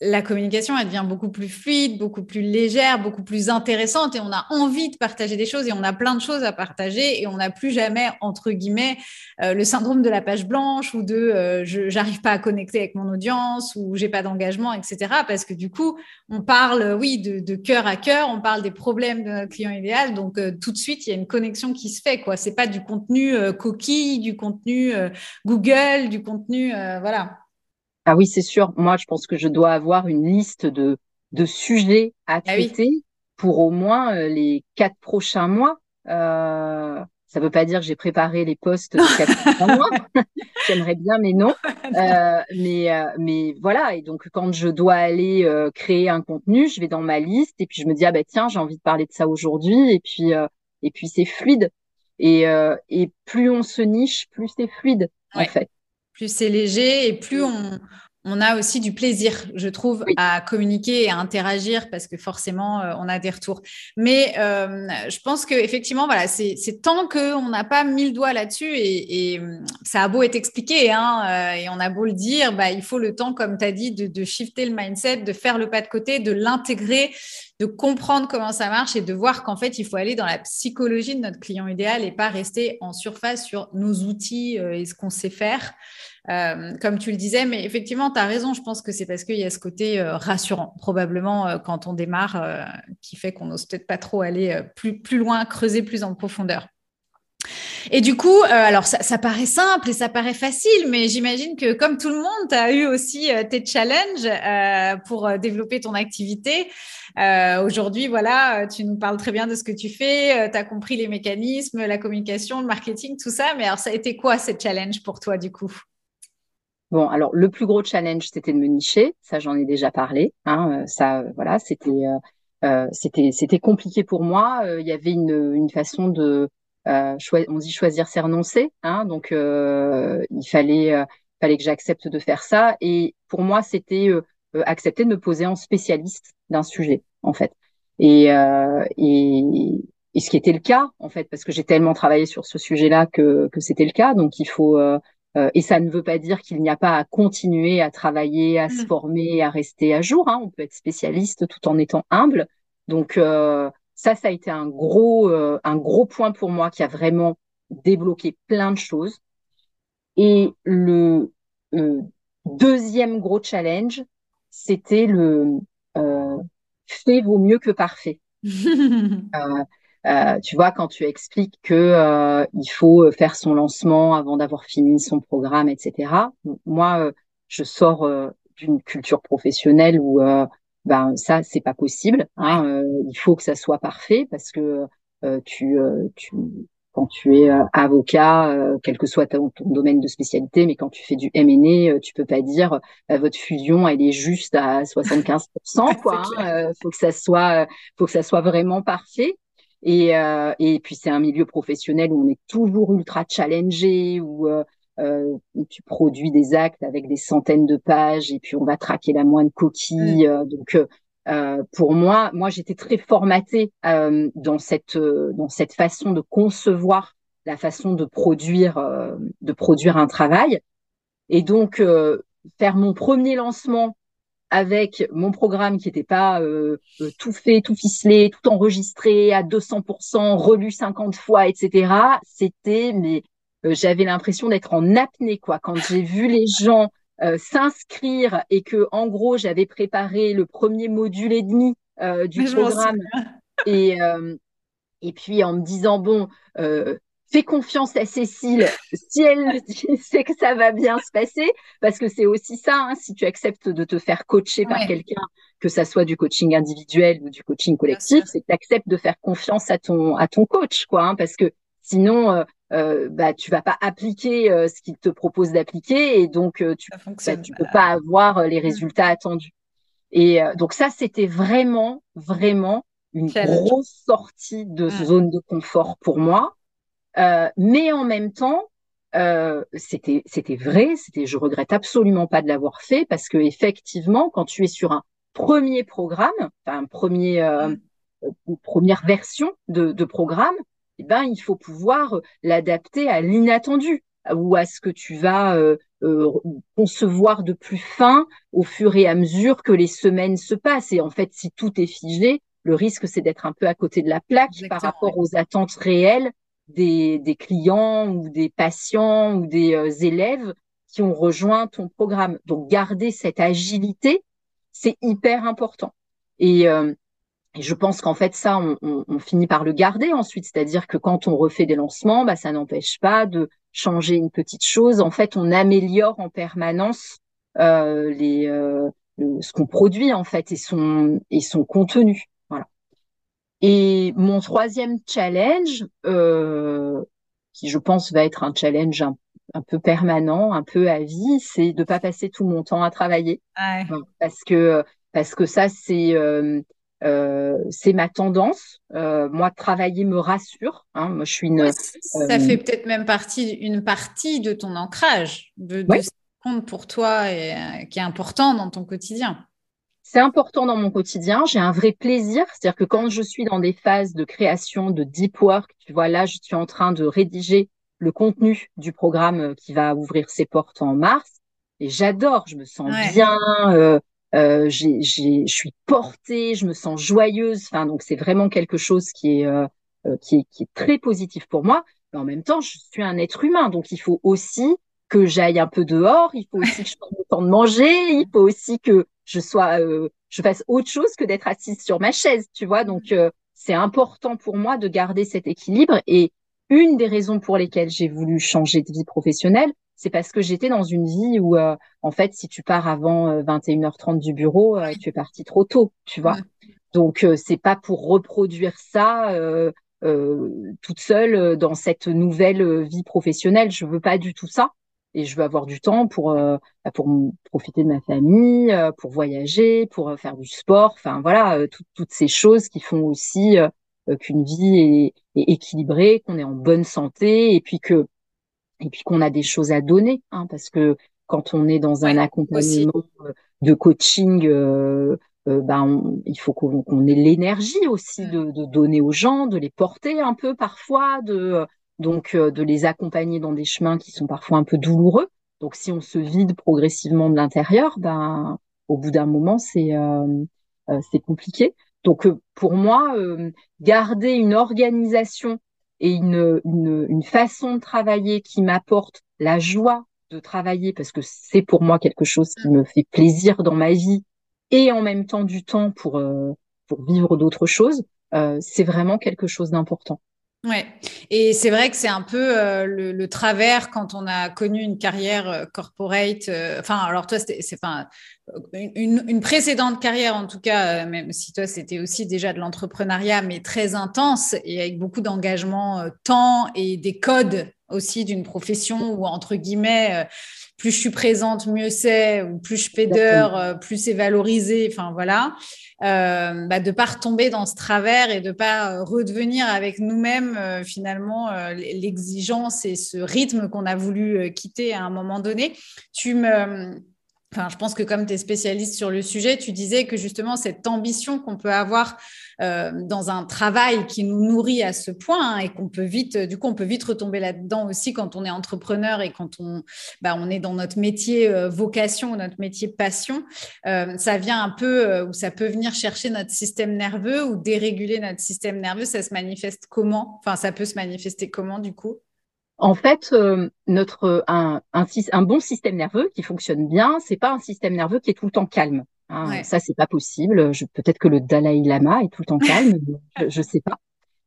la communication, elle devient beaucoup plus fluide, beaucoup plus légère, beaucoup plus intéressante et on a envie de partager des choses et on a plein de choses à partager et on n'a plus jamais, entre guillemets, euh, le syndrome de la page blanche ou de euh, je j'arrive pas à connecter avec mon audience ou j'ai pas d'engagement, etc. Parce que du coup, on parle, oui, de, cœur à cœur, on parle des problèmes de notre client idéal. Donc, euh, tout de suite, il y a une connexion qui se fait, quoi. C'est pas du contenu coquille, du contenu Google, du contenu, voilà. Ah oui, c'est sûr. Moi, je pense que je dois avoir une liste de, de sujets à ah traiter pour au moins euh, les quatre prochains mois. Euh, ça ne veut pas dire que j'ai préparé les postes de quatre prochains mois. J'aimerais bien, mais non. Euh, mais, mais voilà. Et donc, quand je dois aller créer un contenu, je vais dans ma liste et puis je me dis ah ben tiens, j'ai envie de parler de ça aujourd'hui. Et puis et puis c'est fluide. Et, et plus on se niche, plus c'est fluide en fait plus c'est léger et plus on, on a aussi du plaisir, je trouve, à communiquer et à interagir parce que forcément, euh, on a des retours. Mais euh, je pense que effectivement, voilà, c'est tant qu'on n'a pas mis le doigt là-dessus et, ça a beau être expliqué hein, euh, et on a beau le dire, bah, il faut le temps, comme tu as dit, de, de, shifter le mindset, de faire le pas de côté, de l'intégrer, de comprendre comment ça marche et de voir qu'en fait, il faut aller dans la psychologie de notre client idéal et pas rester en surface sur nos outils et ce qu'on sait faire. Euh, comme tu le disais, mais effectivement, tu as raison. Je pense que c'est parce qu'il y a ce côté euh, rassurant, probablement, euh, quand on démarre, qui fait qu'on n'ose peut-être pas trop aller plus, loin, creuser plus en profondeur. Et du coup, alors ça, paraît simple et ça paraît facile, mais j'imagine que comme tout le monde, tu as eu aussi tes challenges pour développer ton activité. Aujourd'hui, voilà, tu nous parles très bien de ce que tu fais, tu as compris les mécanismes, la communication, le marketing, tout ça, mais alors ça a été quoi ces challenges pour toi du coup? Bon, alors le plus gros challenge, c'était de me nicher. Ça, j'en ai déjà parlé. Hein, euh, ça, euh, voilà, c'était euh, c'était c'était compliqué pour moi. Il y avait une, une façon de on dit choisir c'est renoncer. Hein, donc il fallait fallait que j'accepte de faire ça. Et pour moi, c'était accepter de me poser en spécialiste d'un sujet, en fait. Et, et, et ce qui était le cas, en fait, parce que j'ai tellement travaillé sur ce sujet-là que, que c'était le cas. Donc il faut euh, et ça ne veut pas dire qu'il n'y a pas à continuer à travailler, à se mm. former, à rester à jour. Hein. On peut être spécialiste tout en étant humble. Donc euh, ça, ça a été un gros, euh, un gros point pour moi qui a vraiment débloqué plein de choses. Et le deuxième gros challenge, c'était le fait vaut mieux que parfait. Euh, tu vois, quand tu expliques que euh, il faut faire son lancement avant d'avoir fini son programme, etc. Moi, euh, je sors d'une culture professionnelle où ben ça, c'est pas possible. Hein, il faut que ça soit parfait parce que tu, tu quand tu es avocat, quel que soit ton, domaine de spécialité, mais quand tu fais du M&A, tu peux pas dire votre fusion elle est juste à 75%. quoi, hein, faut que ça soit, faut que ça soit vraiment parfait. Et, euh, et puis c'est un milieu professionnel où on est toujours ultra challengé, où euh, euh, tu produis des actes avec des centaines de pages et puis on va traquer la moindre coquille. Mm. Euh, donc euh, pour moi, moi j'étais très formatée dans cette dans cette façon de concevoir la façon de produire de produire un travail. Et donc faire mon premier lancement avec mon programme qui n'était pas euh, euh, tout fait, tout ficelé, tout enregistré à 200%, relu 50 fois, etc. C'était, mais euh, j'avais l'impression d'être en apnée, quoi. Quand j'ai vu les gens s'inscrire et que, en gros, j'avais préparé le premier module et demi du programme et et puis en me disant bon, fais confiance à Cécile. Si elle sait que ça va bien se passer, parce que c'est aussi ça, hein, si tu acceptes de te faire coacher par quelqu'un, que ça soit du coaching individuel ou du coaching collectif, c'est que tu acceptes de faire confiance à ton à ton coach, quoi, hein, parce que sinon, euh, euh, bah tu vas pas appliquer euh, ce qu'il te propose d'appliquer et donc euh, tu bah, tu peux pas avoir les mmh. résultats attendus. Et donc ça, c'était vraiment vraiment une grosse sortie de mmh. zone de confort pour moi euh, mais en même temps, euh, c'était c'était vrai, c'était je regrette absolument pas de l'avoir fait parce que effectivement, quand tu es sur un premier programme, enfin un premier euh, une première version de, de programme, eh ben il faut pouvoir l'adapter à l'inattendu ou à ce que tu vas euh, euh, concevoir de plus fin au fur et à mesure que les semaines se passent. Et en fait, si tout est figé, le risque c'est d'être un peu à côté de la plaque par rapport aux attentes réelles des, clients ou des patients ou des euh, élèves qui ont rejoint ton programme. Donc, garder cette agilité, c'est hyper important. Et, euh, je pense qu'en fait, ça, on, on, on, finit par le garder ensuite. C'est-à-dire que quand on refait des lancements, bah, ça n'empêche pas de changer une petite chose. En fait, on améliore en permanence euh, les, euh, ce qu'on produit en fait et son et son contenu. Et mon troisième challenge, euh, qui je pense va être un challenge un, peu permanent, un peu à vie, c'est de pas passer tout mon temps à travailler, parce que parce que ça c'est euh, euh, c'est ma tendance. Euh, moi, travailler me rassure. Hein. Moi, je suis une. ça fait peut-être même partie une partie de ton ancrage, de, compte pour toi et euh, qui est important dans ton quotidien. C'est important dans mon quotidien. J'ai un vrai plaisir. C'est-à-dire que quand je suis dans des phases de création, de deep work, tu vois, là, je suis en train de rédiger le contenu du programme euh, qui va ouvrir ses portes en mars. Et j'adore, je me sens bien, euh, euh, j'ai, j'ai, je suis portée, je me sens joyeuse. Enfin, donc c'est vraiment quelque chose qui est, euh, euh, qui est, qui est très positif pour moi. Mais en même temps, je suis un être humain, donc il faut aussi que j'aille un peu dehors. Il faut aussi que je prenne le temps de manger. Il faut aussi que je sois, euh, je fasse autre chose que d'être assise sur ma chaise, tu vois. Donc euh, c'est important pour moi de garder cet équilibre. Et une des raisons pour lesquelles j'ai voulu changer de vie professionnelle, c'est parce que j'étais dans une vie où, euh, en fait, si tu pars avant 21h30 euh, du bureau, euh, tu es parti trop tôt, tu vois. Donc, c'est pas pour reproduire ça toute seule dans cette nouvelle vie professionnelle. Je veux pas du tout ça. Et je veux avoir du temps pour bah, pour profiter de ma famille, pour voyager, pour faire du sport. Enfin voilà, toutes ces choses qui font aussi qu'une vie est, est équilibrée, qu'on est en bonne santé, et puis que et puis qu'on a des choses à donner, hein, parce que quand on est dans un accompagnement euh, de coaching, euh, euh, ben il faut qu'on ait l'énergie aussi mm. de, de, donner aux gens, de les porter un peu parfois, de donc de les accompagner dans des chemins qui sont parfois un peu douloureux. Donc si on se vide progressivement de l'intérieur, ben au bout d'un moment c'est c'est compliqué. Donc pour moi, garder une organisation et une, une, une façon de travailler qui m'apporte la joie de travailler parce que c'est pour moi quelque chose qui me fait plaisir dans ma vie et en même temps du temps pour, euh, pour vivre d'autres choses, euh, c'est vraiment quelque chose d'important. Ouais, et c'est vrai que c'est un peu euh, le, travers quand on a connu une carrière euh, corporate. Euh, enfin, alors toi, c'est une, une, précédente carrière en tout cas, même si toi c'était aussi déjà de l'entrepreneuriat, mais très intense et avec beaucoup d'engagement, temps et des codes aussi d'une profession où entre guillemets plus je suis présente, mieux c'est, ou plus je fais d'heures, plus c'est valorisé. Enfin voilà euh, bah, de pas retomber dans ce travers et de pas euh, redevenir avec nous-mêmes euh, finalement euh, l'exigence et ce rythme qu'on a voulu quitter à un moment donné. Tu me Je pense que comme tu es spécialiste sur le sujet, tu disais que justement cette ambition qu'on peut avoir euh, dans un travail qui nous nourrit à ce point hein, et qu'on peut vite, du coup, on peut vite retomber là-dedans aussi quand on est entrepreneur et quand on, bah, on est dans notre métier euh, vocation, notre métier passion. Euh, ça vient un peu, ou ça peut venir chercher notre système nerveux ou déréguler notre système nerveux. Ça se manifeste comment? Enfin, ça peut se manifester comment du coup? En fait, euh, notre un, un, un, bon système nerveux qui fonctionne bien, c'est pas un système nerveux qui est tout le temps calme. Hein. Ça, c'est pas possible. Peut-être que le Dalai Lama est tout le temps calme, je, ne sais pas.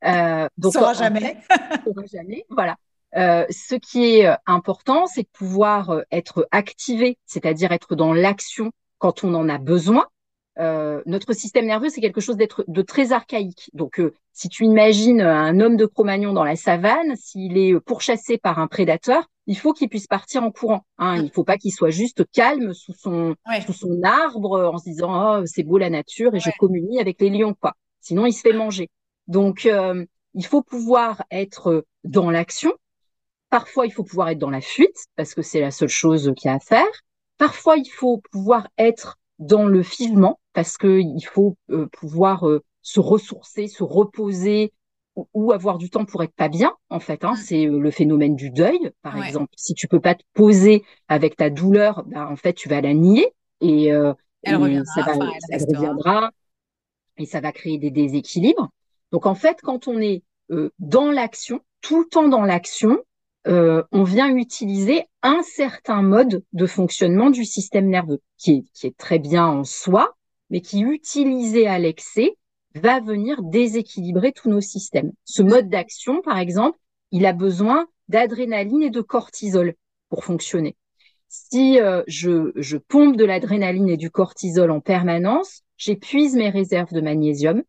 Euh, donc, saura jamais. saura jamais. Voilà. Euh, ce qui est euh, important, c'est de pouvoir euh, être activé, c'est-à-dire être dans l'action quand on en a besoin, euh, notre système nerveux, c'est quelque chose d'être de très archaïque. Donc, euh, si tu imagines un homme de Cro-Magnon dans la savane, s'il est pourchassé par un prédateur, il faut qu'il puisse partir en courant. Hein. Il ne faut pas qu'il soit juste calme sous son sous son arbre en se disant oh c'est beau la nature et je communie avec les lions quoi. Sinon, il se fait manger. Donc, euh, il faut pouvoir être dans l'action. Parfois, il faut pouvoir être dans la fuite parce que c'est la seule chose qu'il y a à faire. Parfois, il faut pouvoir être dans le figement parce qu'il faut euh, pouvoir euh, se ressourcer, se reposer ou, avoir du temps pour être pas bien en fait. Hein. Mm. C'est euh, le phénomène du deuil, par exemple. Si tu peux pas te poser avec ta douleur, bah, en fait tu vas la nier et, elle, reviendra, ça va, elle reviendra et ça va créer des déséquilibres. Donc en fait, quand on est dans l'action, tout le temps dans l'action, euh, on vient utiliser un certain mode de fonctionnement du système nerveux, qui est, qui est très bien en soi, mais qui, utilisé à l'excès, va venir déséquilibrer tous nos systèmes. Ce mode d'action, par exemple, il a besoin d'adrénaline et de cortisol pour fonctionner. Si euh, je, je pompe de l'adrénaline et du cortisol en permanence, j'épuise mes réserves de magnésium,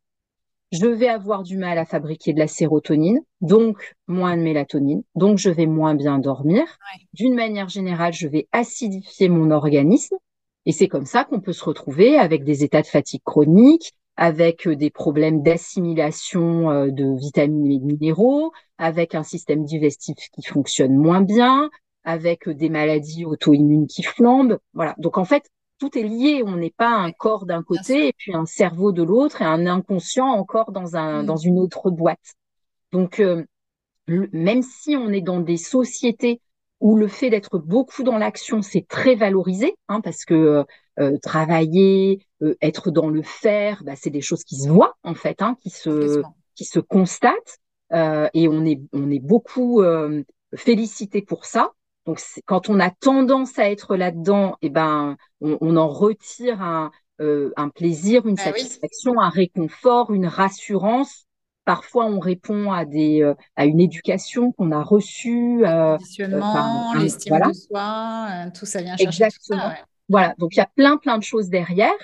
je vais avoir du mal à fabriquer de la sérotonine, donc moins de mélatonine, donc je vais moins bien dormir. D'une manière générale, je vais acidifier mon organisme et c'est comme ça qu'on peut se retrouver avec des états de fatigue chronique, avec euh, des problèmes d'assimilation euh, de vitamines et de minéraux, avec un système digestif qui fonctionne moins bien, avec des maladies auto-immunes qui flambent. Voilà. Donc en fait, tout est lié. On n'est pas un corps d'un côté et puis un cerveau de l'autre et un inconscient encore dans un mmh. dans une autre boîte. Donc euh, même si on est dans des sociétés où le fait d'être beaucoup dans l'action, c'est très valorisé, hein, parce que euh, euh, travailler, euh, être dans le faire, bah, c'est des choses qui se voient en fait, hein, qui se qui se constatent, et on est on est beaucoup félicité pour ça. Donc quand on a tendance à être là-dedans, et eh ben on, en retire un, un plaisir, une bah satisfaction, un réconfort, une rassurance Parfois, on répond à des euh, à une éducation qu'on a reçue. Euh, euh l'estime de soi, euh, tout ça vient chercher Exactement. Voilà, donc il y a plein plein de choses derrière.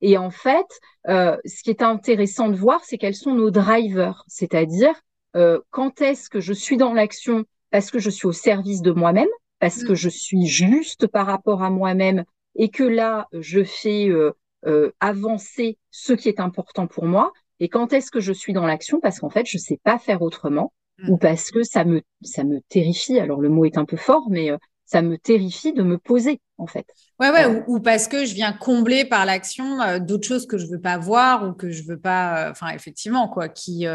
Et en fait, euh, ce qui est intéressant de voir, c'est quels sont nos drivers, c'est-à-dire euh, quand est-ce que je suis dans l'action parce que je suis au service de moi-même, parce que mmh. je suis juste par rapport à moi-même et que là, je fais euh, avancer ce qui est important pour moi, et quand est-ce que je suis dans l'action? Parce qu'en fait, je sais pas faire autrement ou mmh. parce que ça me ça me terrifie. Alors le mot est un peu fort, mais euh, ça me terrifie de me poser en fait. Ouais, ouais, euh. ou, parce que je viens combler par l'action euh, d'autres choses que je veux pas voir ou que je veux pas. Enfin, effectivement, quoi, qui,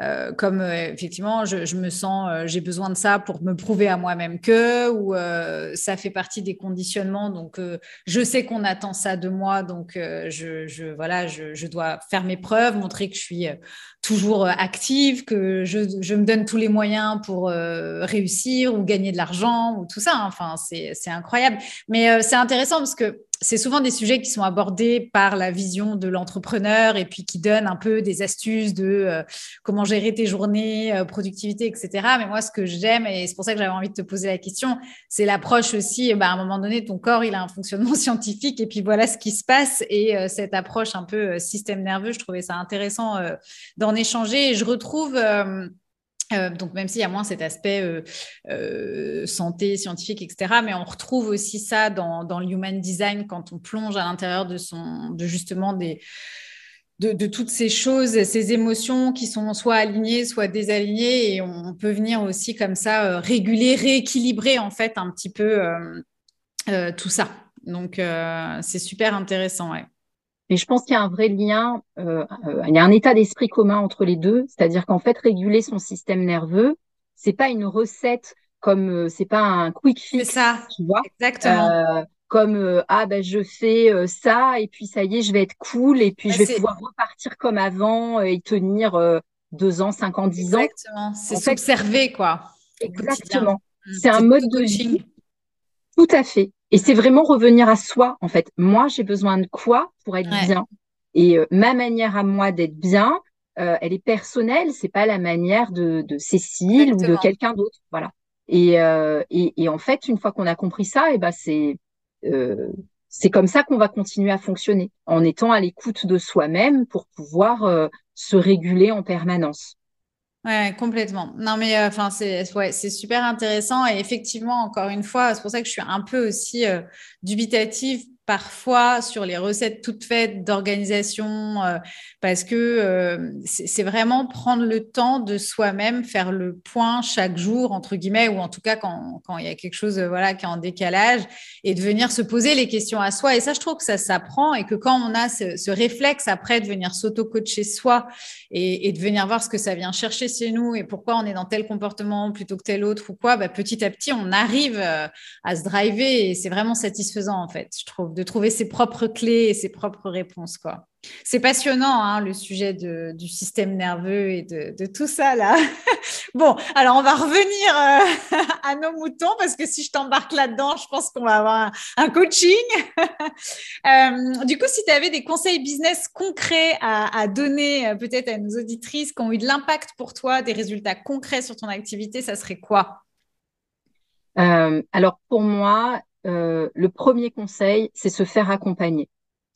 euh, comme euh, effectivement, je, je, me sens, euh, j'ai besoin de ça pour me prouver à moi-même que, ou ça fait partie des conditionnements. Donc, je sais qu'on attend ça de moi, donc je, je, voilà, je, je, dois faire mes preuves, montrer que je suis toujours active, que je, je me donne tous les moyens pour réussir ou gagner de l'argent ou tout ça. Hein. Enfin, c'est incroyable. Mais c'est intéressant parce que c'est souvent des sujets qui sont abordés par la vision de l'entrepreneur et puis qui donnent un peu des astuces de euh, comment gérer tes journées, euh, productivité, etc. Mais moi, ce que j'aime, et c'est pour ça que j'avais envie de te poser la question, c'est l'approche aussi, bah, à un moment donné, ton corps, il a un fonctionnement scientifique et puis voilà ce qui se passe. Et euh, cette approche un peu système nerveux, je trouvais ça intéressant d'en échanger. Et je retrouve... Euh, donc même s'il y a moins cet aspect euh, euh, santé, scientifique, etc., mais on retrouve aussi ça dans, dans le human design quand on plonge à l'intérieur de son, de justement des, de, de, toutes ces choses, ces émotions qui sont soit alignées, soit désalignées, et on peut venir aussi comme ça réguler, rééquilibrer en fait un petit peu tout ça. Donc c'est super intéressant, ouais. Mais je pense qu'il y a un vrai lien, euh, euh, il y a un état d'esprit commun entre les deux, c'est-à-dire qu'en fait, réguler son système nerveux, c'est pas une recette comme euh, c'est pas un quick fix, ça, tu vois. Exactement. Euh, comme euh, ah ben je fais ça et puis ça y est, je vais être cool et puis je vais pouvoir repartir comme avant et tenir deux ans, cinq ans, dix ans. Exactement. C'est s'observer quoi. Exactement. Mmh. C'est un mode de vie. Tout à fait. Et c'est vraiment revenir à soi, en fait. Moi, j'ai besoin de quoi pour être bien? Et euh, ma manière à moi d'être bien, euh, elle est personnelle. C'est pas la manière de, de Cécile ou de quelqu'un d'autre. Voilà. Et, euh, et, et, en fait, une fois qu'on a compris ça, et eh ben c'est euh, c'est comme ça qu'on va continuer à fonctionner, en étant à l'écoute de soi-même pour pouvoir se réguler en permanence. Ouais, complètement. Non, mais euh, enfin, c'est super intéressant et effectivement, encore une fois, c'est pour ça que je suis un peu aussi euh, dubitative parfois sur les recettes toutes faites d'organisation, euh, parce que c'est vraiment prendre le temps de soi-même, faire le point chaque jour, entre guillemets, ou en tout cas quand, il y a quelque chose voilà, qui est en décalage, et de venir se poser les questions à soi. Et ça, je trouve que ça s'apprend et que quand on a ce, ce réflexe après de venir s'auto-coacher soi et, et, de venir voir ce que ça vient chercher chez nous et pourquoi on est dans tel comportement plutôt que tel autre ou quoi, bah, petit à petit, on arrive à se driver et c'est vraiment satisfaisant en fait, je trouve de trouver ses propres clés et ses propres réponses. quoi. C'est passionnant, hein, le sujet du système nerveux et de, tout ça, là. bon, alors on va revenir euh, à nos moutons, parce que si je t'embarque là-dedans, je pense qu'on va avoir un, coaching. Euh, du coup, si tu avais des conseils business concrets à, donner euh, peut-être à nos auditrices qui ont eu de l'impact pour toi, des résultats concrets sur ton activité, ça serait quoi? Alors pour moi, le premier conseil, c'est se faire accompagner.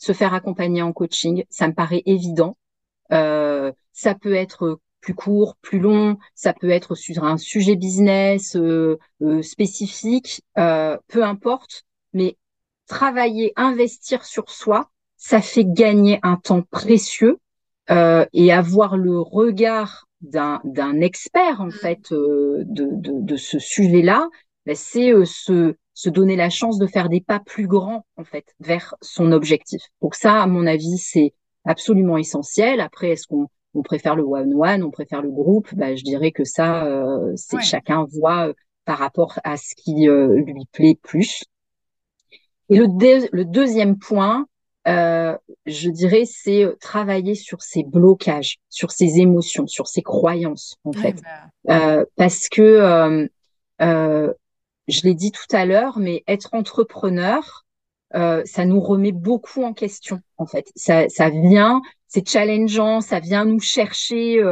Se faire accompagner en coaching, ça me paraît évident. Euh, ça peut être plus court, plus long, ça peut être sur un sujet business euh, spécifique, peu importe. Mais travailler, investir sur soi, ça fait gagner un temps précieux et avoir le regard d'un expert en mmh. fait de, de, de ce sujet-là ben, c'est se, se donner la chance de faire des pas plus grands en fait vers son objectif. Donc ça, à mon avis, c'est absolument essentiel. Après, est-ce qu'on on préfère le one-one, on préfère le groupe? Ben, Je dirais que ça, c'est chacun voit par rapport à ce qui lui plaît plus. Et le, le deuxième point, euh, je dirais, c'est euh, travailler sur ses blocages, sur ses émotions, sur ses croyances, en fait. Bah. Euh, parce que, euh, euh, je l'ai dit tout à l'heure, mais être entrepreneur, euh, ça nous remet beaucoup en question, en fait. Ça, ça vient, c'est challengeant, ça vient nous chercher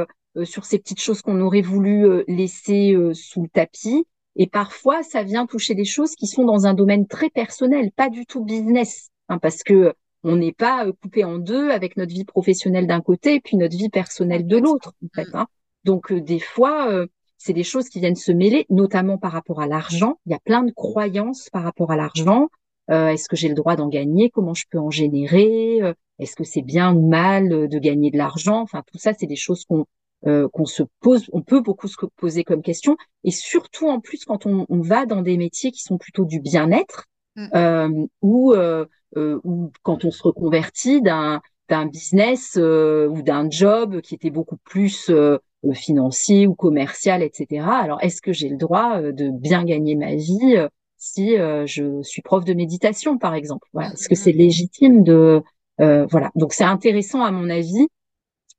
sur ces petites choses qu'on aurait voulu laisser sous le tapis. Et parfois, ça vient toucher des choses qui sont dans un domaine très personnel, pas du tout business. Hein, parce que on n'est pas euh, coupé en deux avec notre vie professionnelle d'un côté et puis notre vie personnelle de l'autre. En fait, hein. Donc euh, des fois, euh, c'est des choses qui viennent se mêler, notamment par rapport à l'argent. Il y a plein de croyances par rapport à l'argent. Est-ce que j'ai le droit d'en gagner? Comment je peux en générer? Est-ce que c'est bien ou mal de gagner de l'argent? Enfin, tout ça, c'est des choses qu'on qu'on se pose, on peut beaucoup se poser comme question, et surtout en plus quand on, on va dans des métiers qui sont plutôt du bien-être, mm. euh, ou euh, ou quand on se reconvertit d'un d'un business euh, ou d'un job qui était beaucoup plus euh, financier ou commercial, etc. Alors, est-ce que j'ai le droit de bien gagner ma vie si je suis prof de méditation, par exemple? Voilà. Est-ce que c'est légitime de voilà Donc, c'est intéressant, à mon avis,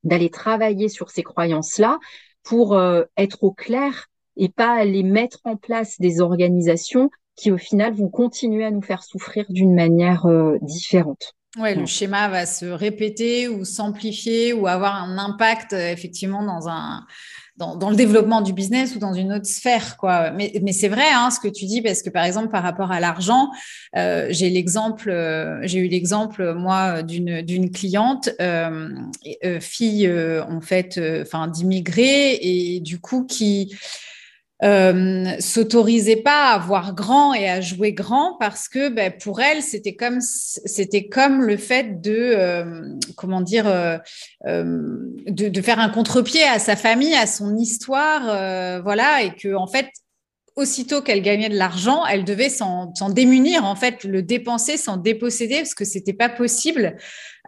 d'aller travailler sur ces croyances-là pour être au clair et pas aller mettre en place des organisations qui au final vont continuer à nous faire souffrir d'une manière euh, différente. Ouais, le schéma va se répéter ou s'amplifier ou avoir un impact euh, effectivement dans un dans, dans, le développement du business ou dans une autre sphère quoi. Mais, mais c'est vrai hein, ce que tu dis parce que par exemple par rapport à l'argent, euh, j'ai l'exemple, euh, j'ai eu l'exemple moi d'une d'une cliente euh, fille en fait, enfin d'immigrés et du coup qui euh, s'autorisait pas à voir grand et à jouer grand parce que ben, pour elle c'était comme c'était comme le fait de euh, comment dire euh, euh, de, de, faire un contre-pied à sa famille à son histoire voilà et que en fait aussitôt qu'elle gagnait de l'argent, elle devait s'en démunir, en fait, le dépenser, s'en déposséder, parce que c'était pas possible,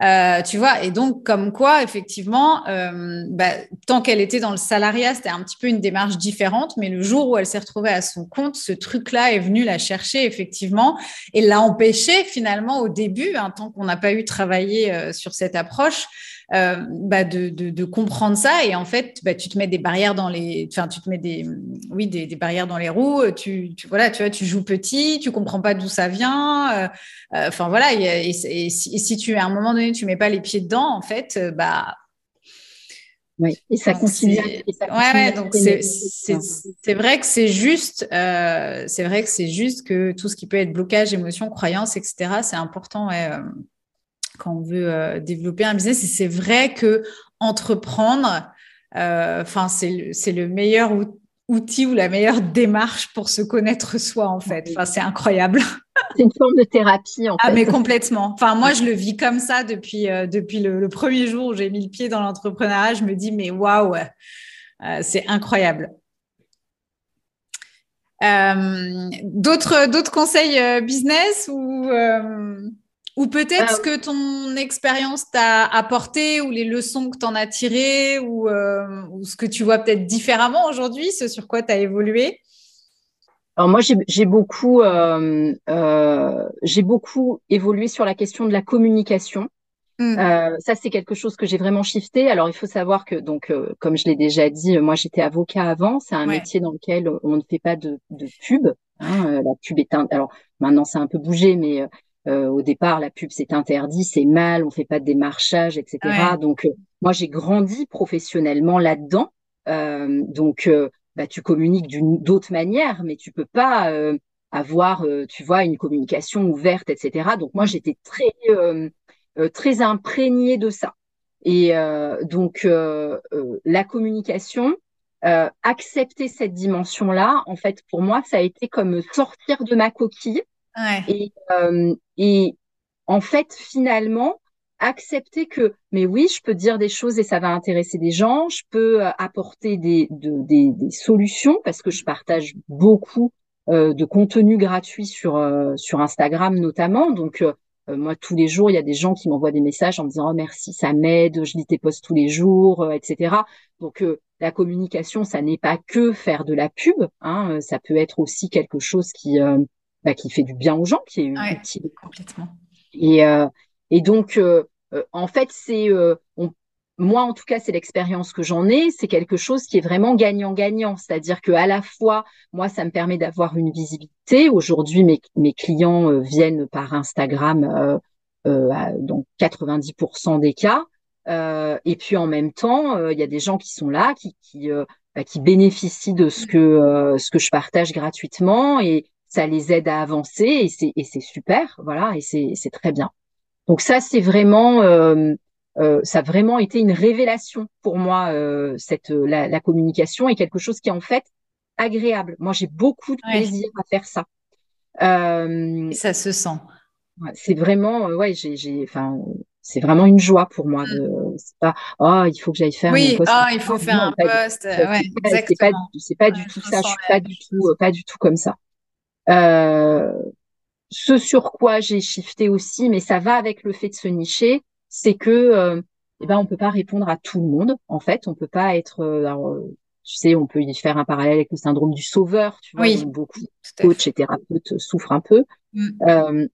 euh, tu vois. Et donc, comme quoi, effectivement, euh, bah, tant qu'elle était dans le salariat, c'était un petit peu une démarche différente, mais le jour où elle s'est retrouvée à son compte, ce truc-là est venu la chercher, effectivement, et l'a empêchée, finalement, au début, hein, tant qu'on n'a pas eu travaillé euh, sur cette approche, euh, bah de, de, de, comprendre ça et en fait bah, tu te mets des barrières dans les enfin tu te mets des oui des, des barrières dans les roues tu, tu, voilà tu vois tu joues petit tu comprends pas d'où ça vient euh, euh, enfin voilà et, et, si, tu à un moment donné tu mets pas les pieds dedans en fait bah oui, et ça continue. Ouais, ouais, donc c'est vrai que c'est juste, euh, c'est vrai que c'est juste que tout ce qui peut être blocage, émotion, croyance, etc. C'est important. Ouais, quand on veut euh, développer un business. Et c'est vrai que entreprendre, euh, enfin, c'est le, le meilleur outil ou la meilleure démarche pour se connaître soi, en fait. Enfin, c'est incroyable. C'est une forme de thérapie, en ah, fait. Ah, mais complètement. Enfin, moi, je le vis comme ça depuis, euh, depuis le, premier jour où j'ai mis le pied dans l'entrepreneuriat. Je me dis, mais waouh, c'est incroyable. d'autres, d'autres conseils business ou ou peut-être ce que ton expérience t'a apporté, ou les leçons que tu en as tirées, ou, euh, ou, ce que tu vois peut-être différemment aujourd'hui, ce sur quoi tu as évolué? Alors moi, j'ai beaucoup, euh, euh, j'ai beaucoup évolué sur la question de la communication. Mmh. Euh, ça, c'est quelque chose que j'ai vraiment shifté. Alors, il faut savoir que, donc, euh, comme je l'ai déjà dit, moi, j'étais avocat avant. C'est un métier dans lequel on ne fait pas de, de pub. Hein, la pub est un... Alors, maintenant, c'est un peu bougé, mais euh, au départ, la pub c'est interdit, c'est mal, on fait pas de démarchage, etc. Donc euh, moi j'ai grandi professionnellement là-dedans. Euh, donc bah, tu communiques d'une d'autres manières, mais tu peux pas avoir, tu vois, une communication ouverte, etc. Donc moi j'étais très très imprégnée de ça. Et donc la communication, accepter cette dimension-là, en fait, pour moi, ça a été comme sortir de ma coquille et, euh, et en fait, finalement, accepter que, mais oui, je peux dire des choses et ça va intéresser des gens, je peux euh, apporter des, des, des solutions parce que je partage beaucoup de contenu gratuit sur sur Instagram notamment. Donc moi, tous les jours, il y a des gens qui m'envoient des messages en me disant oh, merci, ça m'aide, je lis tes posts tous les jours, etc. Donc la communication, ça n'est pas que faire de la pub, hein, ça peut être aussi quelque chose qui bah, qui fait du bien aux gens, qui est utile. Complètement. Et et donc en fait, c'est moi, en tout cas, c'est l'expérience que j'en ai. C'est quelque chose qui est vraiment gagnant-gagnant. C'est-à-dire que à la fois, moi, ça me permet d'avoir une visibilité. Aujourd'hui, mes, mes clients euh, viennent par Instagram euh, euh, dans 90% des cas. Euh, et puis en même temps, euh, il y a des gens qui sont là, qui, qui, bah, qui bénéficient de ce que, ce que je partage gratuitement et ça les aide à avancer et c'est, et c'est super. Voilà, et c'est, c'est très bien. Donc ça, c'est vraiment euh, ça a vraiment été une révélation pour moi. Euh, cette la, la, communication est quelque chose qui est en fait agréable. Moi, j'ai beaucoup de plaisir à faire ça. Euh, ça se sent. C'est vraiment, ouais, j'ai, j'ai, enfin, c'est vraiment une joie pour moi. De, mm. c'est pas, oh, il faut que j'aille faire. Oui, post. oh, il faut faire un poste. Ouais, c'est pas, c'est pas, du tout ça. Je suis pas du tout, pas du tout comme ça. Euh, ce sur quoi j'ai shifté aussi, mais ça va avec le fait de se nicher, c'est que euh, eh ben on peut pas répondre à tout le monde. En fait, on peut pas être euh, alors, euh, tu sais, on peut y faire un parallèle avec le syndrome du sauveur, tu vois, beaucoup de coachs et thérapeutes souffrent un peu. Mm. Euh,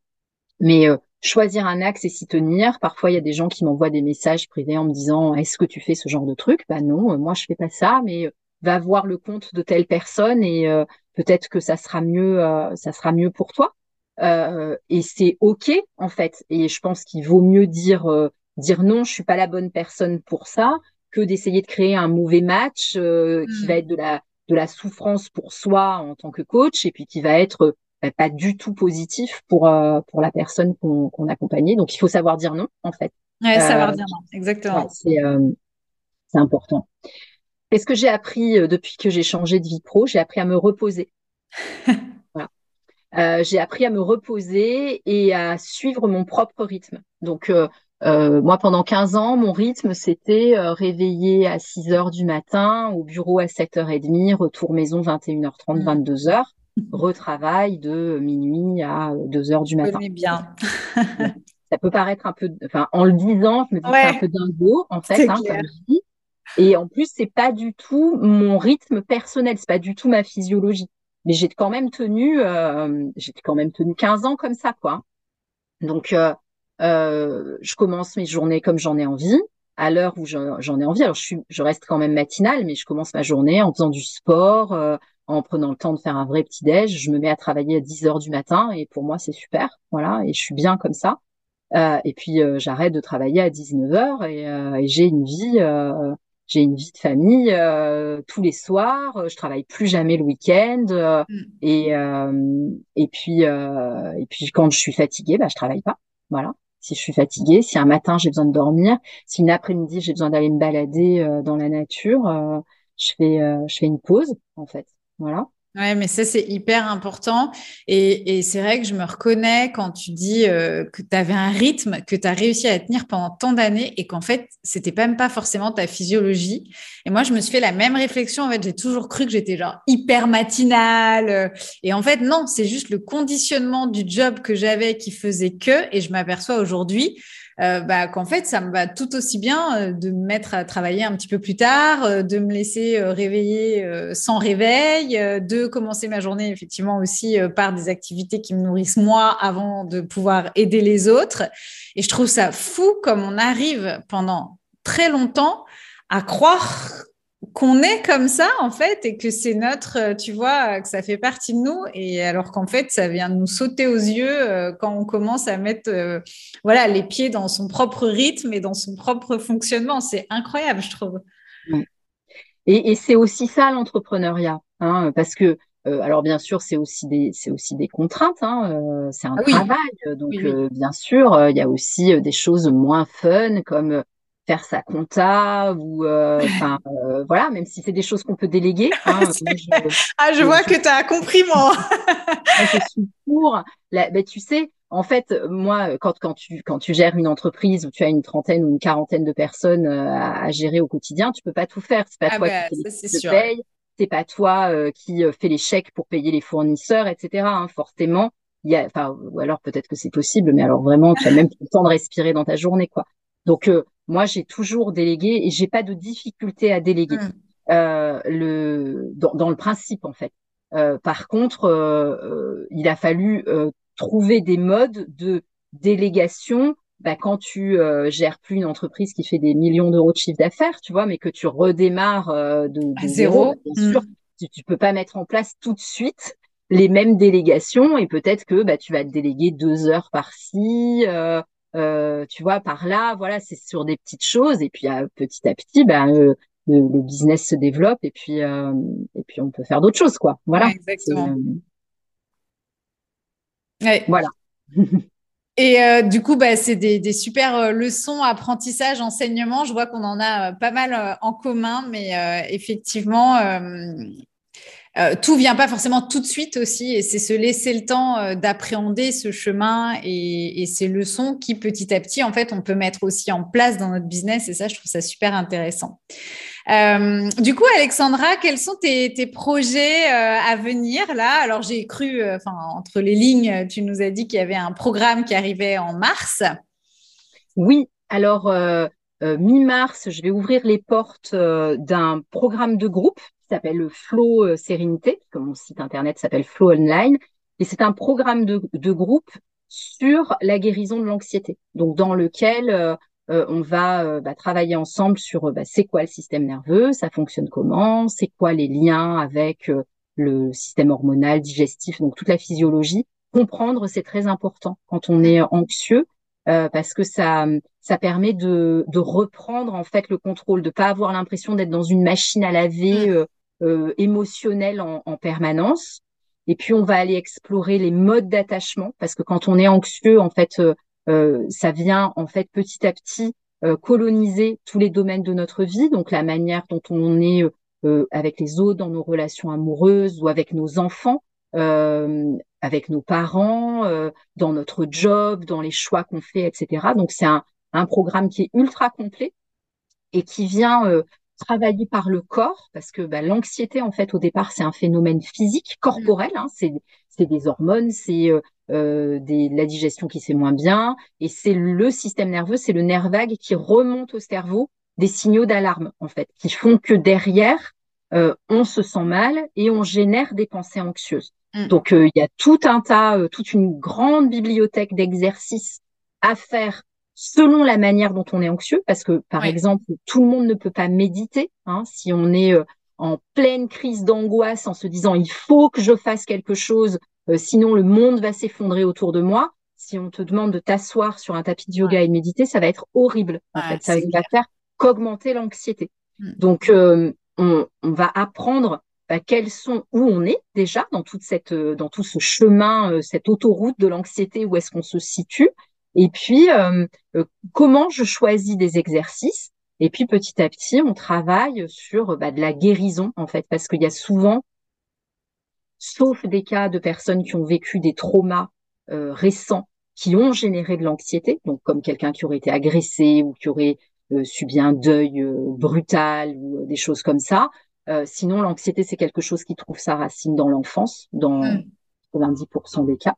mais choisir un axe et s'y tenir. Parfois, il y a des gens qui m'envoient des messages privés en me disant Est-ce que tu fais ce genre de truc? Bah non, moi je fais pas ça, mais va voir le compte de telle personne et peut-être que ça sera mieux, ça sera mieux pour toi. Euh, et c'est ok en fait. Et je pense qu'il vaut mieux dire euh, dire non, je suis pas la bonne personne pour ça, que d'essayer de créer un mauvais match euh, qui va mm. être de la de la souffrance pour soi en tant que coach et puis qui va être bah, pas du tout positif pour pour la personne qu'on qu'on accompagnait. Donc il faut savoir dire non en fait. Ouais, savoir dire non, exactement. c'est c'est important. Qu'est-ce que j'ai appris depuis que j'ai changé de vie pro J'ai appris à me reposer. Euh, j'ai appris à me reposer et à suivre mon propre rythme. Donc, euh, euh, moi, pendant 15 ans, mon rythme, c'était réveiller à 6 heures du matin, au bureau à 7h30, retour maison 21h30, 22h, mmh. retravail de minuit à 2 heures du matin. bien. ça peut paraître un peu, enfin, en le disant, je me dis que c'est un peu dingo, en fait, hein, comme je dis. Et en plus, c'est pas du tout mon rythme personnel, c'est pas du tout ma physiologie mais j'ai quand même tenu, euh, j'ai quand même tenu 15 ans comme ça, quoi. Donc, euh, euh, je commence mes journées comme j'en ai envie, à l'heure où j'en ai envie. Alors, je, suis, je reste quand même matinale, mais je commence ma journée en faisant du sport, euh, en prenant le temps de faire un vrai petit déj. Je me mets à travailler à 10 heures du matin, et pour moi, c'est super, voilà, et je suis bien comme ça. Euh, et puis, j'arrête de travailler à 19 heures et, et j'ai une vie j'ai une vie de famille euh, tous les soirs. Euh, je travaille plus jamais le week-end. Euh, mm. et et puis et puis quand je suis fatiguée, bah je travaille pas. Voilà. Si je suis fatiguée, si un matin j'ai besoin de dormir, si une après-midi j'ai besoin d'aller me balader dans la nature, je fais je fais une pause en fait. Voilà. Ouais, mais ça, c'est hyper important. Et, et c'est vrai que je me reconnais quand tu dis euh, que tu avais un rythme que tu as réussi à tenir pendant tant d'années et qu'en fait, c'était même pas forcément ta physiologie. Et moi, je me suis fait la même réflexion. En fait, j'ai toujours cru que j'étais genre hyper matinale. Et en fait, non, c'est juste le conditionnement du job que j'avais qui faisait que. Et je m'aperçois aujourd'hui euh, bah, qu'en fait, ça me va tout aussi bien euh, de me mettre à travailler un petit peu plus tard, euh, de me laisser réveiller sans réveil, de commencer ma journée effectivement aussi par des activités qui me nourrissent moi avant de pouvoir aider les autres. Et je trouve ça fou comme on arrive pendant très longtemps à croire qu'on est comme ça en fait et que c'est notre, euh, tu vois, que ça fait partie de nous et alors qu'en fait ça vient de nous sauter aux yeux euh, quand on commence à mettre, euh, voilà, les pieds dans son propre rythme et dans son propre fonctionnement. C'est incroyable, je trouve. Et, c'est aussi ça l'entrepreneuriat, hein, parce que alors bien sûr, c'est aussi des c'est aussi des contraintes, hein, c'est un ah travail. Donc bien sûr, il y a aussi des choses moins fun comme faire sa compta ou euh, enfin euh, voilà même si c'est des choses qu'on peut déléguer hein, ah je vois que tu as compris moi je suis pour la, ben, tu sais en fait moi quand quand tu quand tu gères une entreprise où tu as une trentaine ou une quarantaine de personnes euh, à, gérer au quotidien tu peux pas tout faire c'est pas ah toi bah, qui te paye c'est pas toi qui fais les chèques pour payer les fournisseurs, etc. Hein, forcément, il y a, enfin, ou alors peut-être que c'est possible, mais alors vraiment, tu as même le temps de respirer dans ta journée, quoi. Donc moi, j'ai toujours délégué et j'ai pas de difficulté à déléguer. Mmh. le dans, dans, le principe en fait. par contre, il a fallu trouver des modes de délégation bah, quand tu euh, gères plus une entreprise qui fait des millions d'euros de chiffre d'affaires, tu vois, mais que tu redémarres euh, de, zéro, bien sûr, mm. tu, tu peux pas mettre en place tout de suite les mêmes délégations et peut-être que bah, tu vas te déléguer deux heures par-ci, euh, euh tu vois, par là, voilà, c'est sur des petites choses et puis petit à petit, bah, le, le, business se développe et puis et puis on peut faire d'autres choses, quoi. Voilà. exactement. Voilà. Et euh, du coup, bah, c'est des, super euh, leçons, apprentissage, enseignement. Je vois qu'on en a euh, pas mal en commun, mais effectivement, tout vient pas forcément tout de suite aussi. Et c'est se laisser le temps d'appréhender ce chemin et, ces leçons qui, petit à petit, en fait, on peut mettre aussi en place dans notre business. Et ça, je trouve ça super intéressant. Euh, du coup, Alexandra, quels sont tes, projets euh, à venir là? Alors, j'ai cru, euh, entre les lignes, tu nous as dit qu'il y avait un programme qui arrivait en mars. Oui, alors mi-mars, je vais ouvrir les portes d'un programme de groupe s'appelle le Flow Sérénité, comme mon site internet s'appelle Flow Online. Et c'est un programme de, de groupe sur la guérison de l'anxiété, donc dans lequel euh, on va euh, bah, travailler ensemble sur euh, bah, c'est quoi le système nerveux, ça fonctionne comment, c'est quoi les liens avec le système hormonal, digestif, donc toute la physiologie. Comprendre, c'est très important quand on est anxieux parce que ça ça permet de, reprendre en fait le contrôle, de pas avoir l'impression d'être dans une machine à laver mmh. émotionnelle en, en, permanence. Et puis on va aller explorer les modes d'attachement parce que quand on est anxieux, en fait, euh, ça vient en fait petit à petit euh, coloniser tous les domaines de notre vie, donc la manière dont on est euh, avec les autres dans nos relations amoureuses ou avec nos enfants, avec nos parents, dans notre job, dans les choix qu'on fait, etc. Donc c'est un, programme qui est ultra complet et qui vient travailler par le corps, parce que bah, l'anxiété, en fait, au départ, c'est un phénomène physique, corporel, hein, c'est des hormones, c'est euh, des, la digestion qui s'est moins bien, et c'est le système nerveux, c'est le nerf vague qui remonte au cerveau des signaux d'alarme en fait, qui font que derrière euh, on se sent mal et on génère des pensées anxieuses. Mm. Donc euh, il y a tout un tas, toute une grande bibliothèque d'exercices à faire selon la manière dont on est anxieux, parce que par exemple tout le monde ne peut pas méditer. Hein, si on est en pleine crise d'angoisse en se disant il faut que je fasse quelque chose euh, sinon, le monde va s'effondrer autour de moi. Si on te demande de t'asseoir sur un tapis de yoga et de méditer, ça va être horrible. En fait, ça va faire qu'augmenter l'anxiété. Mm. Donc, euh, on, va apprendre bah, quels sont où on est déjà dans toute cette, euh, dans tout ce chemin, cette autoroute de l'anxiété, où est-ce qu'on se situe, et puis comment je choisis des exercices? Et puis petit à petit, on travaille sur bah, de la guérison en fait, parce qu'il y a souvent sauf des cas de personnes qui ont vécu des traumas euh, récents qui ont généré de l'anxiété, donc comme quelqu'un qui aurait été agressé ou qui aurait euh, subi un deuil euh, brutal ou des choses comme ça. sinon, l'anxiété, c'est quelque chose qui trouve sa racine dans l'enfance, dans 90% mm. des cas.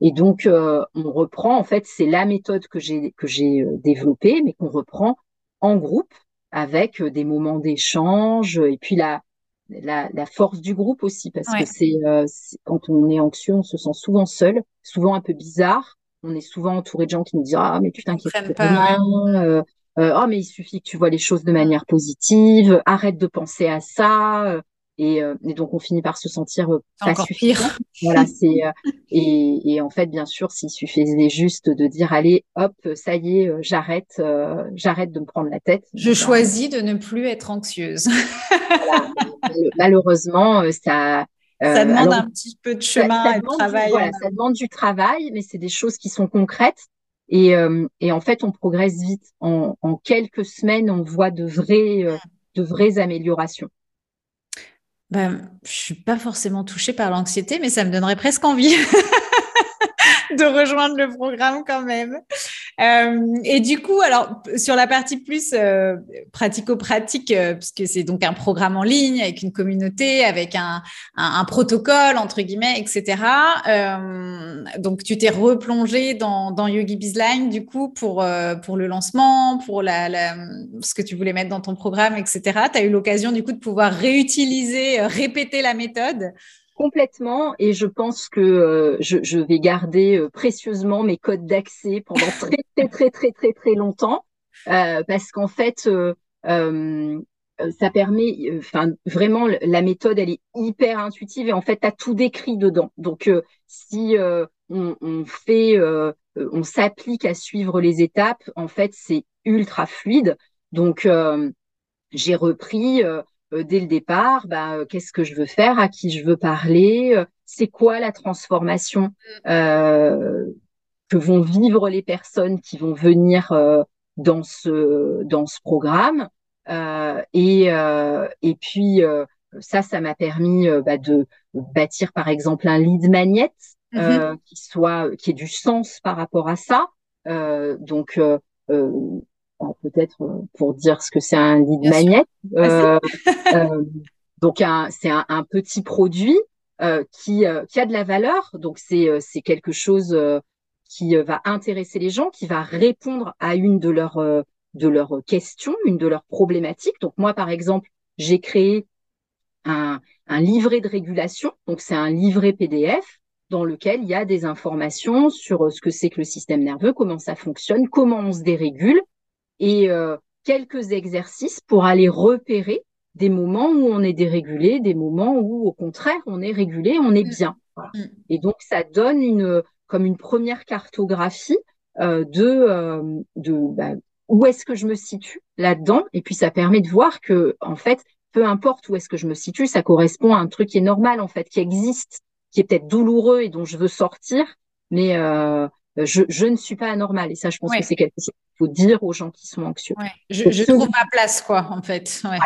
Et donc, on reprend, en fait, c'est la méthode que j'ai que j'ai développée, mais qu'on reprend en groupe avec des moments d'échange et puis la la, la, force du groupe aussi, parce que euh, c'est quand on est anxieux, on se sent souvent seul, souvent un peu bizarre. On est souvent entouré de gens qui nous disent ah mais tu t'inquiètes pas, euh, euh, oh mais il suffit que tu vois les choses de manière positive, arrête de penser à ça. Et, euh, et, donc on finit par se sentir euh, pas Pire. Voilà, c'est euh, et, et, en fait bien sûr s'il suffisait juste de dire allez hop ça y est j'arrête j'arrête de me prendre la tête. Je choisis de ne plus être anxieuse. voilà. Malheureusement ça ça demande un petit peu de chemin et de travail. voilà, ça demande du travail, mais c'est des choses qui sont concrètes. Et, et en fait, on progresse vite. En, en, quelques semaines, on voit de vraies, de vraies améliorations ben, je suis pas forcément touchée par l'anxiété, mais ça me donnerait presque envie de rejoindre le programme quand même. Euh, et du coup, alors sur la partie plus euh, pratico-pratique, euh, puisque c'est donc un programme en ligne avec une communauté, avec un, un, protocole entre guillemets, etc. donc tu t'es replongé dans, dans Yogi Bizline du coup pour pour le lancement, pour la, la, ce que tu voulais mettre dans ton programme, etc. Tu as eu l'occasion du coup de pouvoir réutiliser, répéter la méthode complètement et je pense que euh, je, je, vais garder euh, précieusement mes codes d'accès pendant très très très très très très longtemps euh, parce qu'en fait euh, ça permet enfin vraiment la méthode elle est hyper intuitive et en fait tu as tout décrit dedans. Donc si on, on, fait on s'applique à suivre les étapes en fait c'est ultra fluide. Donc j'ai repris euh, dès le départ, bah, euh, qu'est-ce que je veux faire, à qui je veux parler, euh, c'est quoi la transformation euh, que vont vivre les personnes qui vont venir dans ce dans ce programme? et et puis ça, ça m'a permis bah, de bâtir par exemple un lead magnet mm-hmm. qui soit qui ait du sens par rapport à ça. donc peut-être euh, pour dire ce que c'est un lead magnet. Euh, euh, donc c'est un, un, petit produit qui, qui a de la valeur. Donc c'est c'est quelque chose qui va intéresser les gens, qui va répondre à une de leurs de leurs questions, une de leurs problématiques. Donc moi par exemple, j'ai créé un, un livret de régulation. Donc c'est un livret PDF dans lequel il y a des informations sur ce que c'est que le système nerveux, comment ça fonctionne, comment on se dérégule, et euh, quelques exercices pour aller repérer des moments où on est dérégulé, des moments où au contraire on est régulé, on est mm. bien. Mm. Et donc ça donne une comme une première cartographie euh, de euh, de bah, où est-ce que je me situe là-dedans et puis ça permet de voir que en fait peu importe où est-ce que je me situe, ça correspond à un truc qui est normal en fait, qui existe, qui est peut-être douloureux et dont je veux sortir, mais euh, je, je ne suis pas anormal. Et ça, je pense que c'est quelque chose qu'il faut dire aux gens qui sont anxieux. Ouais. Je, je trouve ma place, quoi, en fait. Ouais.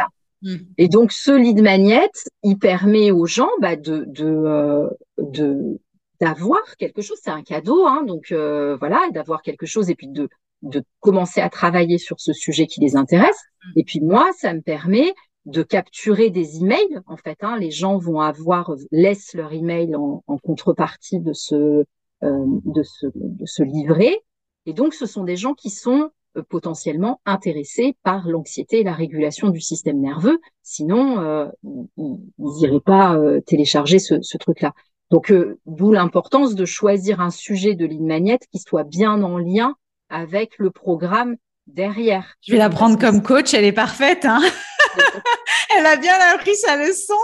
Mm. Et donc, ce lead magnet, il permet aux gens bah, de, de, euh, de d'avoir quelque chose. C'est un cadeau, hein, donc euh, voilà, d'avoir quelque chose et puis de de commencer à travailler sur ce sujet qui les intéresse. Mm. Et puis moi, ça me permet de capturer des emails. En fait, hein, les gens vont avoir laissent leur email en, en contrepartie de ce euh, de, se, de se livrer. Et donc, ce sont des gens qui sont euh, potentiellement intéressés par l'anxiété et la régulation du système nerveux. Sinon, euh, ils n'iraient pas euh, télécharger ce, ce truc-là. Donc, d'où l'importance de choisir un sujet de ligne magnète qui soit bien en lien avec le programme derrière. Je vais la prendre comme coach, elle est parfaite. Hein elle a bien appris sa leçon.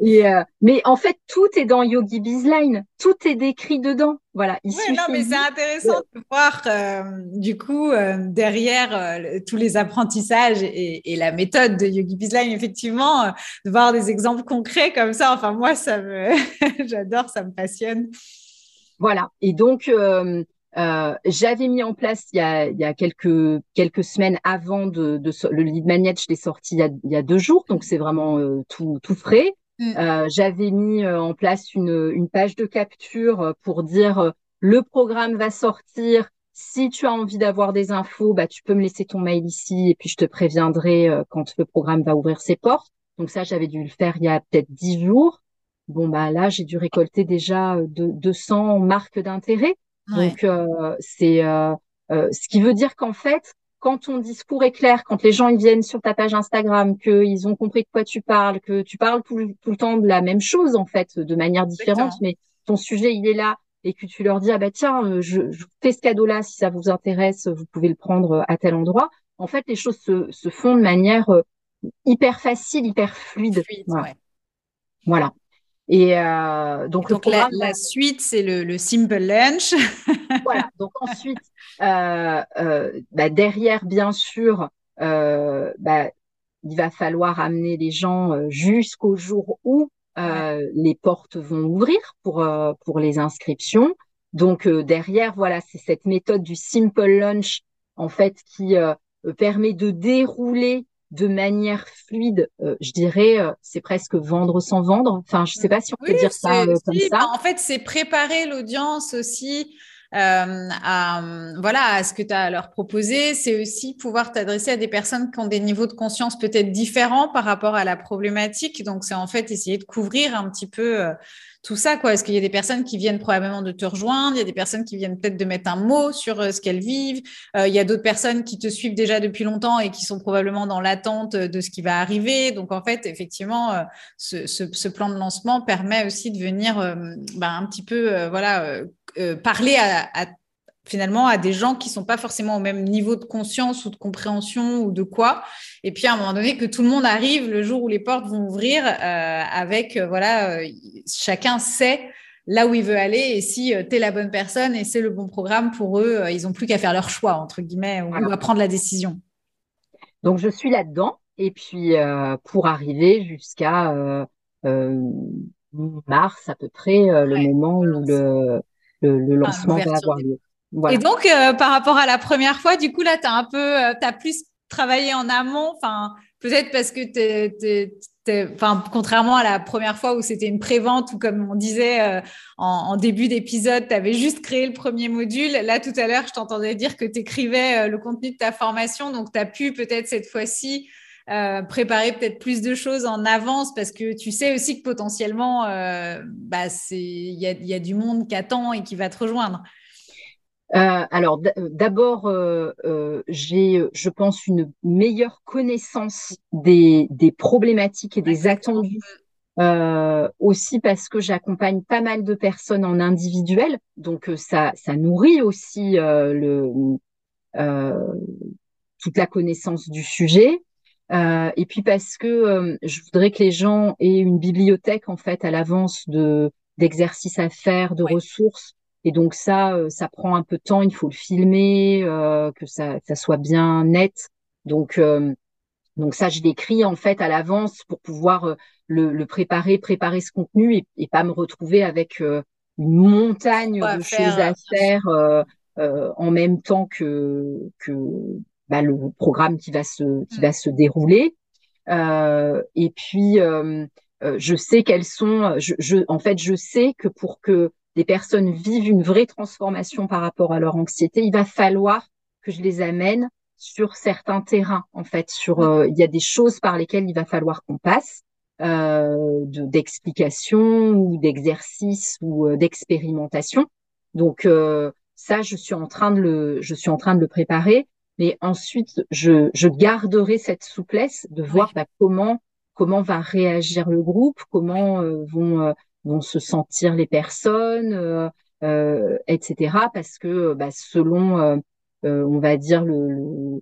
Et euh, mais en fait, tout est dans Yogi Bizline, tout est décrit dedans. Voilà. Il oui, non, mais c'est intéressant de voir euh, du coup euh, derrière tous les apprentissages et, et, la méthode de Yogi Bizline, effectivement, de voir des exemples concrets comme ça. Enfin, moi, ça me, j'adore, ça me passionne. Voilà. Et donc. j'avais mis en place il y a, il y a quelques quelques semaines avant de, de le lead magnet, je l'ai sorti il y, a, il y a deux jours, donc c'est vraiment tout tout frais. Mm. Euh, j'avais mis euh, en place une, une, page de capture euh, pour dire le programme va sortir. Si tu as envie d'avoir des infos, bah, tu peux me laisser ton mail ici et puis je te préviendrai quand le programme va ouvrir ses portes. Donc ça, j'avais dû le faire il y a peut-être dix jours. Bon, bah là, j'ai dû récolter déjà de, 200 marques d'intérêt. Donc, c'est ce qui veut dire qu'en fait, quand ton discours est clair, quand les gens ils viennent sur ta page Instagram, qu'ils ont compris de quoi tu parles, que tu parles tout, le temps de la même chose en fait, de manière différente, mais ton sujet il est là et que tu leur dis ah bah tiens, euh, je, je fais ce cadeau-là si ça vous intéresse, vous pouvez le prendre euh, à tel endroit. En fait, les choses se, se font de manière euh, hyper facile, hyper fluide. voilà. voilà. Et euh, donc, donc la, la, suite, c'est le, le, simple lunch. voilà. Donc ensuite, euh, euh, bah, derrière, bien sûr, euh, bah, il va falloir amener les gens euh, jusqu'au jour où euh, les portes vont ouvrir pour pour les inscriptions. Donc derrière, voilà, c'est cette méthode du simple lunch en fait qui permet de dérouler de manière fluide, euh, je dirais, euh, c'est presque vendre sans vendre. Enfin, je sais pas si on peut dire ça euh, comme ça. En fait, c'est préparer l'audience aussi à, voilà, à ce que tu as à leur proposer. C'est aussi pouvoir t'adresser à des personnes qui ont des niveaux de conscience peut-être différents par rapport à la problématique. Donc, c'est en fait essayer de couvrir un petit peu tout ça, quoi. Est-ce qu'il y a des personnes qui viennent probablement de te rejoindre? Il y a des personnes qui viennent peut-être de mettre un mot sur euh, ce qu'elles vivent. Euh, il y a d'autres personnes qui te suivent déjà depuis longtemps et qui sont probablement dans l'attente de ce qui va arriver. Donc, en fait, effectivement, euh, ce, plan de lancement permet aussi de venir bah, un petit peu, voilà, parler à, à finalement à des gens qui sont pas forcément au même niveau de conscience ou de compréhension ou de quoi. Et puis à un moment donné que tout le monde arrive le jour où les portes vont ouvrir euh, avec euh, voilà, euh, chacun sait là où il veut aller et si tu es la bonne personne et c'est le bon programme pour eux, ils ont plus qu'à faire leur choix entre guillemets ou à prendre la décision. Donc je suis là-dedans et puis pour arriver jusqu'à mars à peu près le moment où le, le, lancement va avoir lieu. Et donc, euh, par rapport à la première fois, du coup, là, tu as un peu, euh, plus travaillé en amont, enfin, peut-être parce que tu Enfin, contrairement à la première fois où c'était une prévente ou comme on disait euh, en, début d'épisode, tu avais juste créé le premier module. Là, tout à l'heure, je t'entendais dire que tu écrivais le contenu de ta formation. Donc, tu as pu peut-être cette fois-ci préparer peut-être plus de choses en avance parce que tu sais aussi que potentiellement, bah, il y a, y a, du monde qui attend et qui va te rejoindre. Euh, alors d'abord, euh, euh, j'ai, je pense, une meilleure connaissance des, des problématiques et des attendus. aussi parce que j'accompagne pas mal de personnes en individuel, donc ça, ça nourrit aussi le, toute la connaissance du sujet. et puis parce que je voudrais que les gens aient une bibliothèque en fait à l'avance de d'exercices à faire, de ressources et donc ça, euh, ça prend un peu de temps. Il faut le filmer, euh, que ça, ça soit bien net. Donc, euh, donc ça, je l'écris en fait à l'avance pour pouvoir le, le, préparer, préparer ce contenu et, et pas me retrouver avec une montagne de choses à faire en même temps que que bah, le programme qui va se qui va se dérouler. et puis je sais quelles sont. Je, je, en fait, je sais que pour que des personnes vivent une vraie transformation par rapport à leur anxiété, il va falloir que je les amène sur certains terrains. En fait, sur euh, il y a des choses par lesquelles il va falloir qu'on passe euh, d'explications ou d'exercices ou euh, d'expérimentation. Donc euh, ça, je suis en train de le, je suis en train de le préparer. Mais ensuite, je, je garderai cette souplesse de voir bah, comment comment va réagir le groupe, comment vont vont se sentir les personnes, euh, euh, etc. Parce que bah, selon, euh, on va dire, le,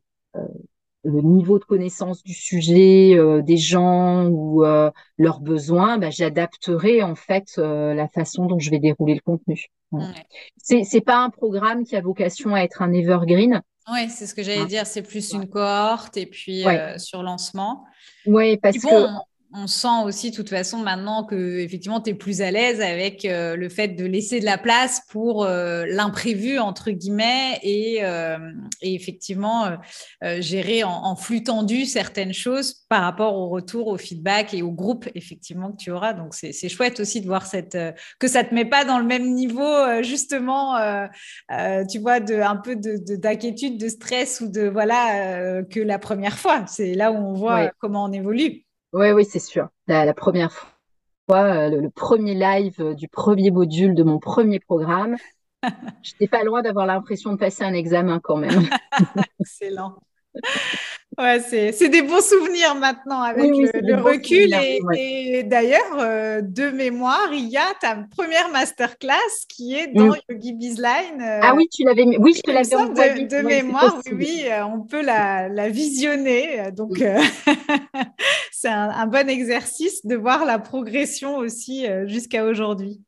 le, niveau de connaissance du sujet, des gens ou leurs besoins, bah, j'adapterai en fait la façon dont je vais dérouler le contenu. C'est c'est pas un programme qui a vocation à être un evergreen. Oui, c'est ce que j'allais dire. C'est plus une cohorte et puis sur lancement. Oui, parce que on sent aussi, de toute façon, maintenant que effectivement, tu es plus à l'aise avec euh, le fait de laisser de la place pour euh, l'imprévu, entre guillemets, et, euh, effectivement, gérer en, flux tendu certaines choses par rapport au retour, au feedback et au groupe, effectivement, que tu auras. Donc, c'est chouette aussi de voir cette, que ça ne te met pas dans le même niveau, justement, tu vois, de, un peu d'inquiétude, de, stress ou de, voilà, que la première fois. C'est là où on voit comment on évolue. Oui, oui, c'est sûr. La, première fois, euh, le, premier live euh, du premier module de mon premier programme, je n'étais pas loin d'avoir l'impression de passer un examen quand même. Excellent. Ouais, c'est des bons souvenirs maintenant avec le, recul. Et, d'ailleurs, euh, de mémoire, il y a ta première masterclass qui est dans mm. Yogi Bizline. Euh, ah oui, tu l'avais Oui, je te l'avais envoyé. De, de mémoire, oui, oui, euh, on peut la, la visionner. Donc, c'est un, un, bon exercice de voir la progression aussi jusqu'à aujourd'hui.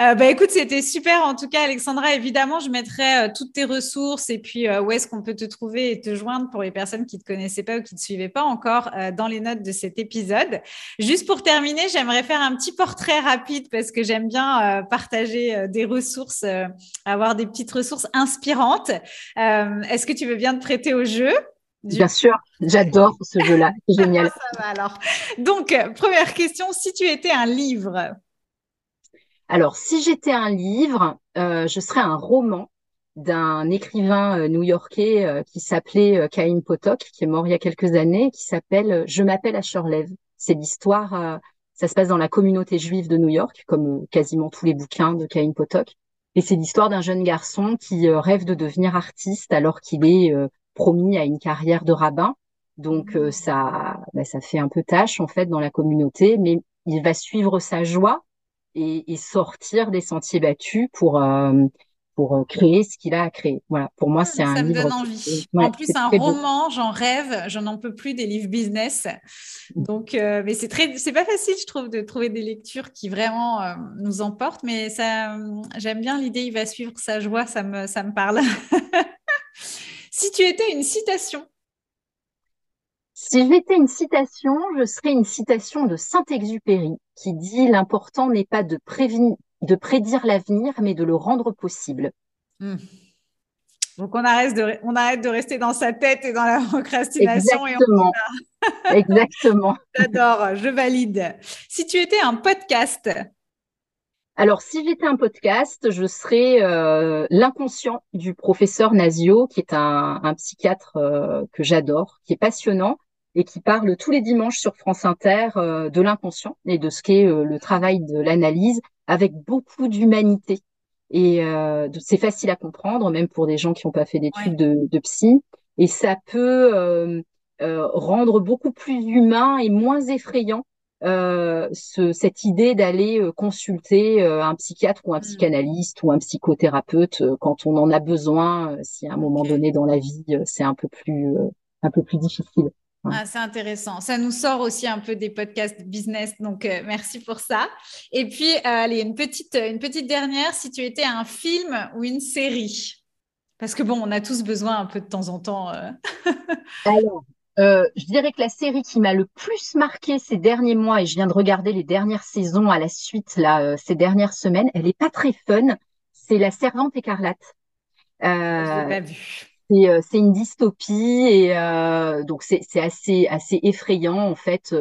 Euh, bah, écoute, c'était super. En tout cas, Alexandra, évidemment, je mettrai euh, toutes tes ressources et puis euh, où est-ce qu'on peut te trouver et te joindre pour les personnes qui ne te connaissaient pas ou qui ne te suivaient pas encore dans les notes de cet épisode. Juste pour terminer, j'aimerais faire un petit portrait rapide parce que j'aime bien partager des ressources, avoir des petites ressources inspirantes. est-ce que tu veux bien te prêter au jeu? Bien sûr, j'adore ce jeu-là, c'est génial. Ça va alors. Donc, première question, si tu étais un livre, Alors, si j'étais un livre, je serais un roman d'un écrivain new-yorkais qui s'appelait Caïn Potok, qui est mort il y a quelques années, qui s'appelle Je m'appelle Asherlev. C'est l'histoire, ça se passe dans la communauté juive de New York, comme quasiment tous les bouquins de Caïn Potok. Et c'est l'histoire d'un jeune garçon qui rêve de devenir artiste alors qu'il est promis à une carrière de rabbin. Donc ça, bah, ça fait un peu tâche en fait dans la communauté, mais il va suivre sa joie et, et sortir des sentiers battus pour euh, pour euh, créer ce qu'il a à créer. Voilà, pour moi, c'est un ça me donne envie. en plus, un roman, j'en rêve, j'en en peux plus des livres business. Mmh. Donc, euh, mais c'est très, c'est pas facile, je trouve, de trouver des lectures qui vraiment nous emportent. Mais ça, j'aime bien l'idée. Il va suivre sa joie, ça me, ça me parle. si tu étais une citation si j'étais une citation, je serais une citation de Saint-Exupéry qui dit l'important n'est pas de, de prédire l'avenir, mais de le rendre possible. Hmm. Donc on arrête, de, on arrête de rester dans sa tête et dans la procrastination. Exactement. Et Exactement. J'adore, je valide. Si tu étais un podcast. Alors si j'étais un podcast, je serais euh, l'inconscient du professeur Nazio, qui est un, psychiatre euh, que j'adore, qui est passionnant et qui parle tous les dimanches sur France Inter euh, de l'inconscient et de ce qu'est euh, le travail de l'analyse avec beaucoup d'humanité. Et euh, c'est facile à comprendre, même pour des gens qui n'ont pas fait d'études de, de, psy. Et ça peut rendre beaucoup plus humain et moins effrayant ce, cette idée d'aller consulter un psychiatre ou un mmh. psychanalyste ou un psychothérapeute quand on en a besoin, si à un moment donné dans la vie c'est un peu plus un peu plus difficile. Ah, c'est intéressant. Ça nous sort aussi un peu des podcasts business, donc euh, merci pour ça. Et puis, euh, allez, une petite, une petite dernière, si tu étais un film ou une série? Parce que bon, on a tous besoin un peu de temps en temps. Euh. Alors, je dirais que la série qui m'a le plus marqué ces derniers mois, et je viens de regarder les dernières saisons à la suite, là, ces dernières semaines, elle n'est pas très fun, c'est La Servante écarlate. je l'ai pas vu. Euh, c'est une dystopie et euh, donc c'est assez assez effrayant en fait.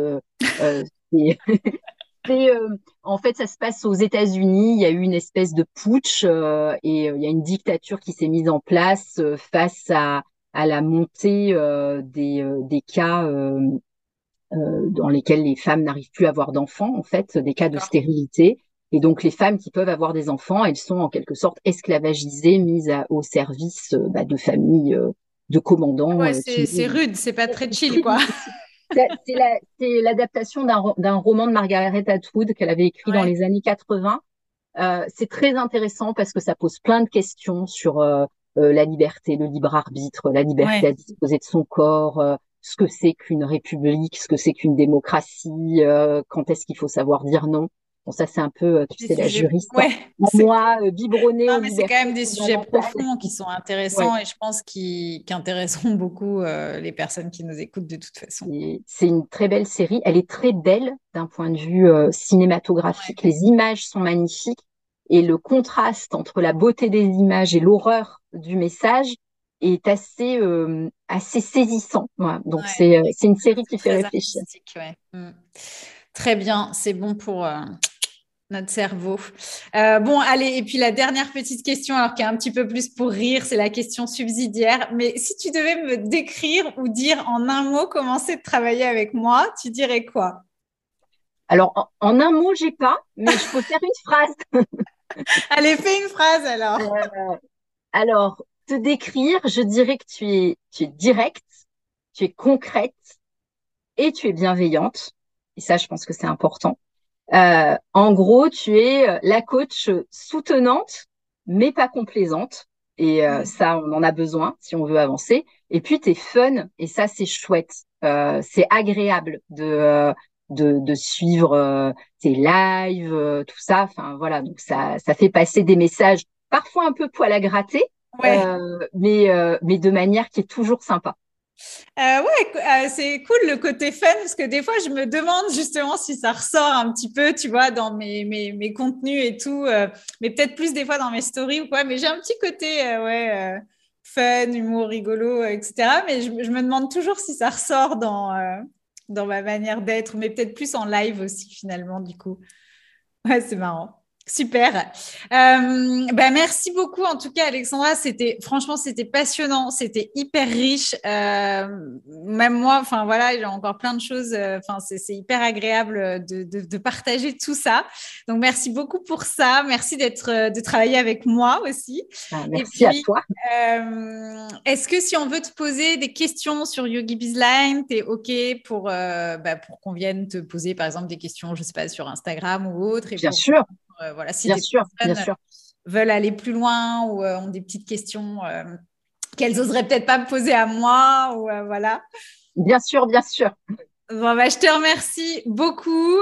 Euh, en fait, ça se passe aux États-Unis. Il y a eu une espèce de putsch et il y a une dictature qui s'est mise en place face à, à la montée des, des cas dans lesquels les femmes n'arrivent plus à avoir d'enfants, en fait, des cas de stérilité. Et donc les femmes qui peuvent avoir des enfants, elles sont en quelque sorte esclavagisées, mises au service euh, bah, de familles, euh, de commandants. Ouais, euh, c'est rude, c'est pas très chill, quoi. c'est l'adaptation d'un roman de Margaret Atwood qu'elle avait écrit dans les années 80. Euh, c'est très intéressant parce que ça pose plein de questions sur euh, la liberté, le libre arbitre, la liberté à disposer de son corps, ce que c'est qu'une république, ce que c'est qu'une démocratie, quand est-ce qu'il faut savoir dire non. Bon, ça, c'est un peu, euh, tu sais, la juriste. Ouais, moi, euh, biberonné. Non, mais c'est quand même des sujets profonds qui sont intéressants et je pense qui, intéresseront beaucoup euh, les personnes qui nous écoutent de toute façon. C'est une très belle série. Elle est très belle d'un point de vue cinématographique. Les images sont magnifiques et le contraste entre la beauté des images et l'horreur du message est assez assez saisissant. Donc c'est une série qui fait réfléchir. Mm. Très bien, c'est bon pour euh, notre cerveau. Euh, bon, allez, et puis la dernière petite question, alors qui est un petit peu plus pour rire, c'est la question subsidiaire. Mais si tu devais me décrire ou dire en un mot comment c'est de travailler avec moi, tu dirais quoi? Alors, en, un mot, j'ai pas, mais je peux faire une phrase. allez, fais une phrase alors. Euh, alors, te décrire, je dirais que tu es, tu es directe, tu es concrète et tu es bienveillante. Et ça, je pense que c'est important. Euh, en gros, tu es euh, la coach soutenante, mais pas complaisante. Et euh, ça, on en a besoin si on veut avancer. Et puis, tu es fun. Et ça, c'est chouette. c'est agréable de, de, de, suivre tes lives, tout ça. Enfin, voilà. Donc, ça, ça fait passer des messages parfois un peu poil à gratter, mais, mais de manière qui est toujours sympa. Euh, ouais, euh, c'est cool le côté fun parce que des fois je me demande justement si ça ressort un petit peu, tu vois, dans mes, mes, mes contenus et tout, euh, mais peut-être plus des fois dans mes stories ou quoi. Mais j'ai un petit côté, ouais, fun, humour, rigolo, etc. Mais je, je, me demande toujours si ça ressort dans, dans ma manière d'être, mais peut-être plus en live aussi finalement, du coup. Ouais, c'est marrant. Super. Euh, bah, merci beaucoup en tout cas Alexandra. C'était franchement c'était passionnant, c'était hyper riche. Euh, même moi, enfin voilà, j'ai encore plein de choses. Euh, enfin c'est hyper agréable de, de, partager tout ça. Donc merci beaucoup pour ça. Merci d'être de travailler avec moi aussi. Ah, merci à toi. Est-ce que si on veut te poser des questions sur Yogi Bizline, tu es ok pour bah, pour qu'on vienne te poser par exemple des questions, je sais pas sur Instagram ou autre. Et Bien sûr. Euh, voilà, si bien sûr, bien sûr. veulent aller plus loin ou euh, ont des petites questions euh, qu'elles n'oseraient peut-être pas me poser à moi ou voilà. Bien sûr, bien sûr. Bon, bah, je te remercie beaucoup.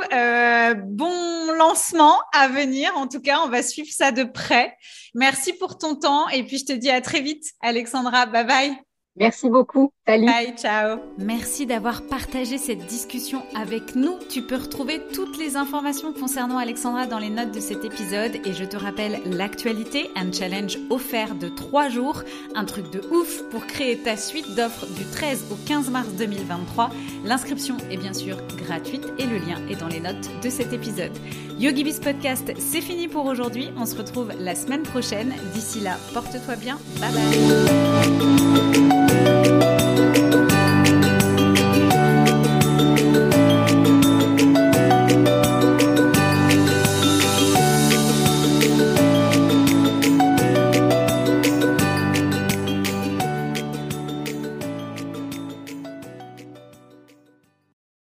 bon lancement à venir. En tout cas, on va suivre ça de près. Merci pour ton temps. Et puis, je te dis à très vite, Alexandra. Bye bye. Merci beaucoup. Salut. Bye, ciao. Merci d'avoir partagé cette discussion avec nous. Tu peux retrouver toutes les informations concernant Alexandra dans les notes de cet épisode et je te rappelle l'actualité, un challenge offert de 3 jours, un truc de ouf pour créer ta suite d'offres du 13 au 15 mars 2023. L'inscription est bien sûr gratuite et le lien est dans les notes de cet épisode. YogiBiz Podcast, c'est fini pour aujourd'hui. On se retrouve la semaine prochaine. D'ici là, porte-toi bien. Bye bye. Bye.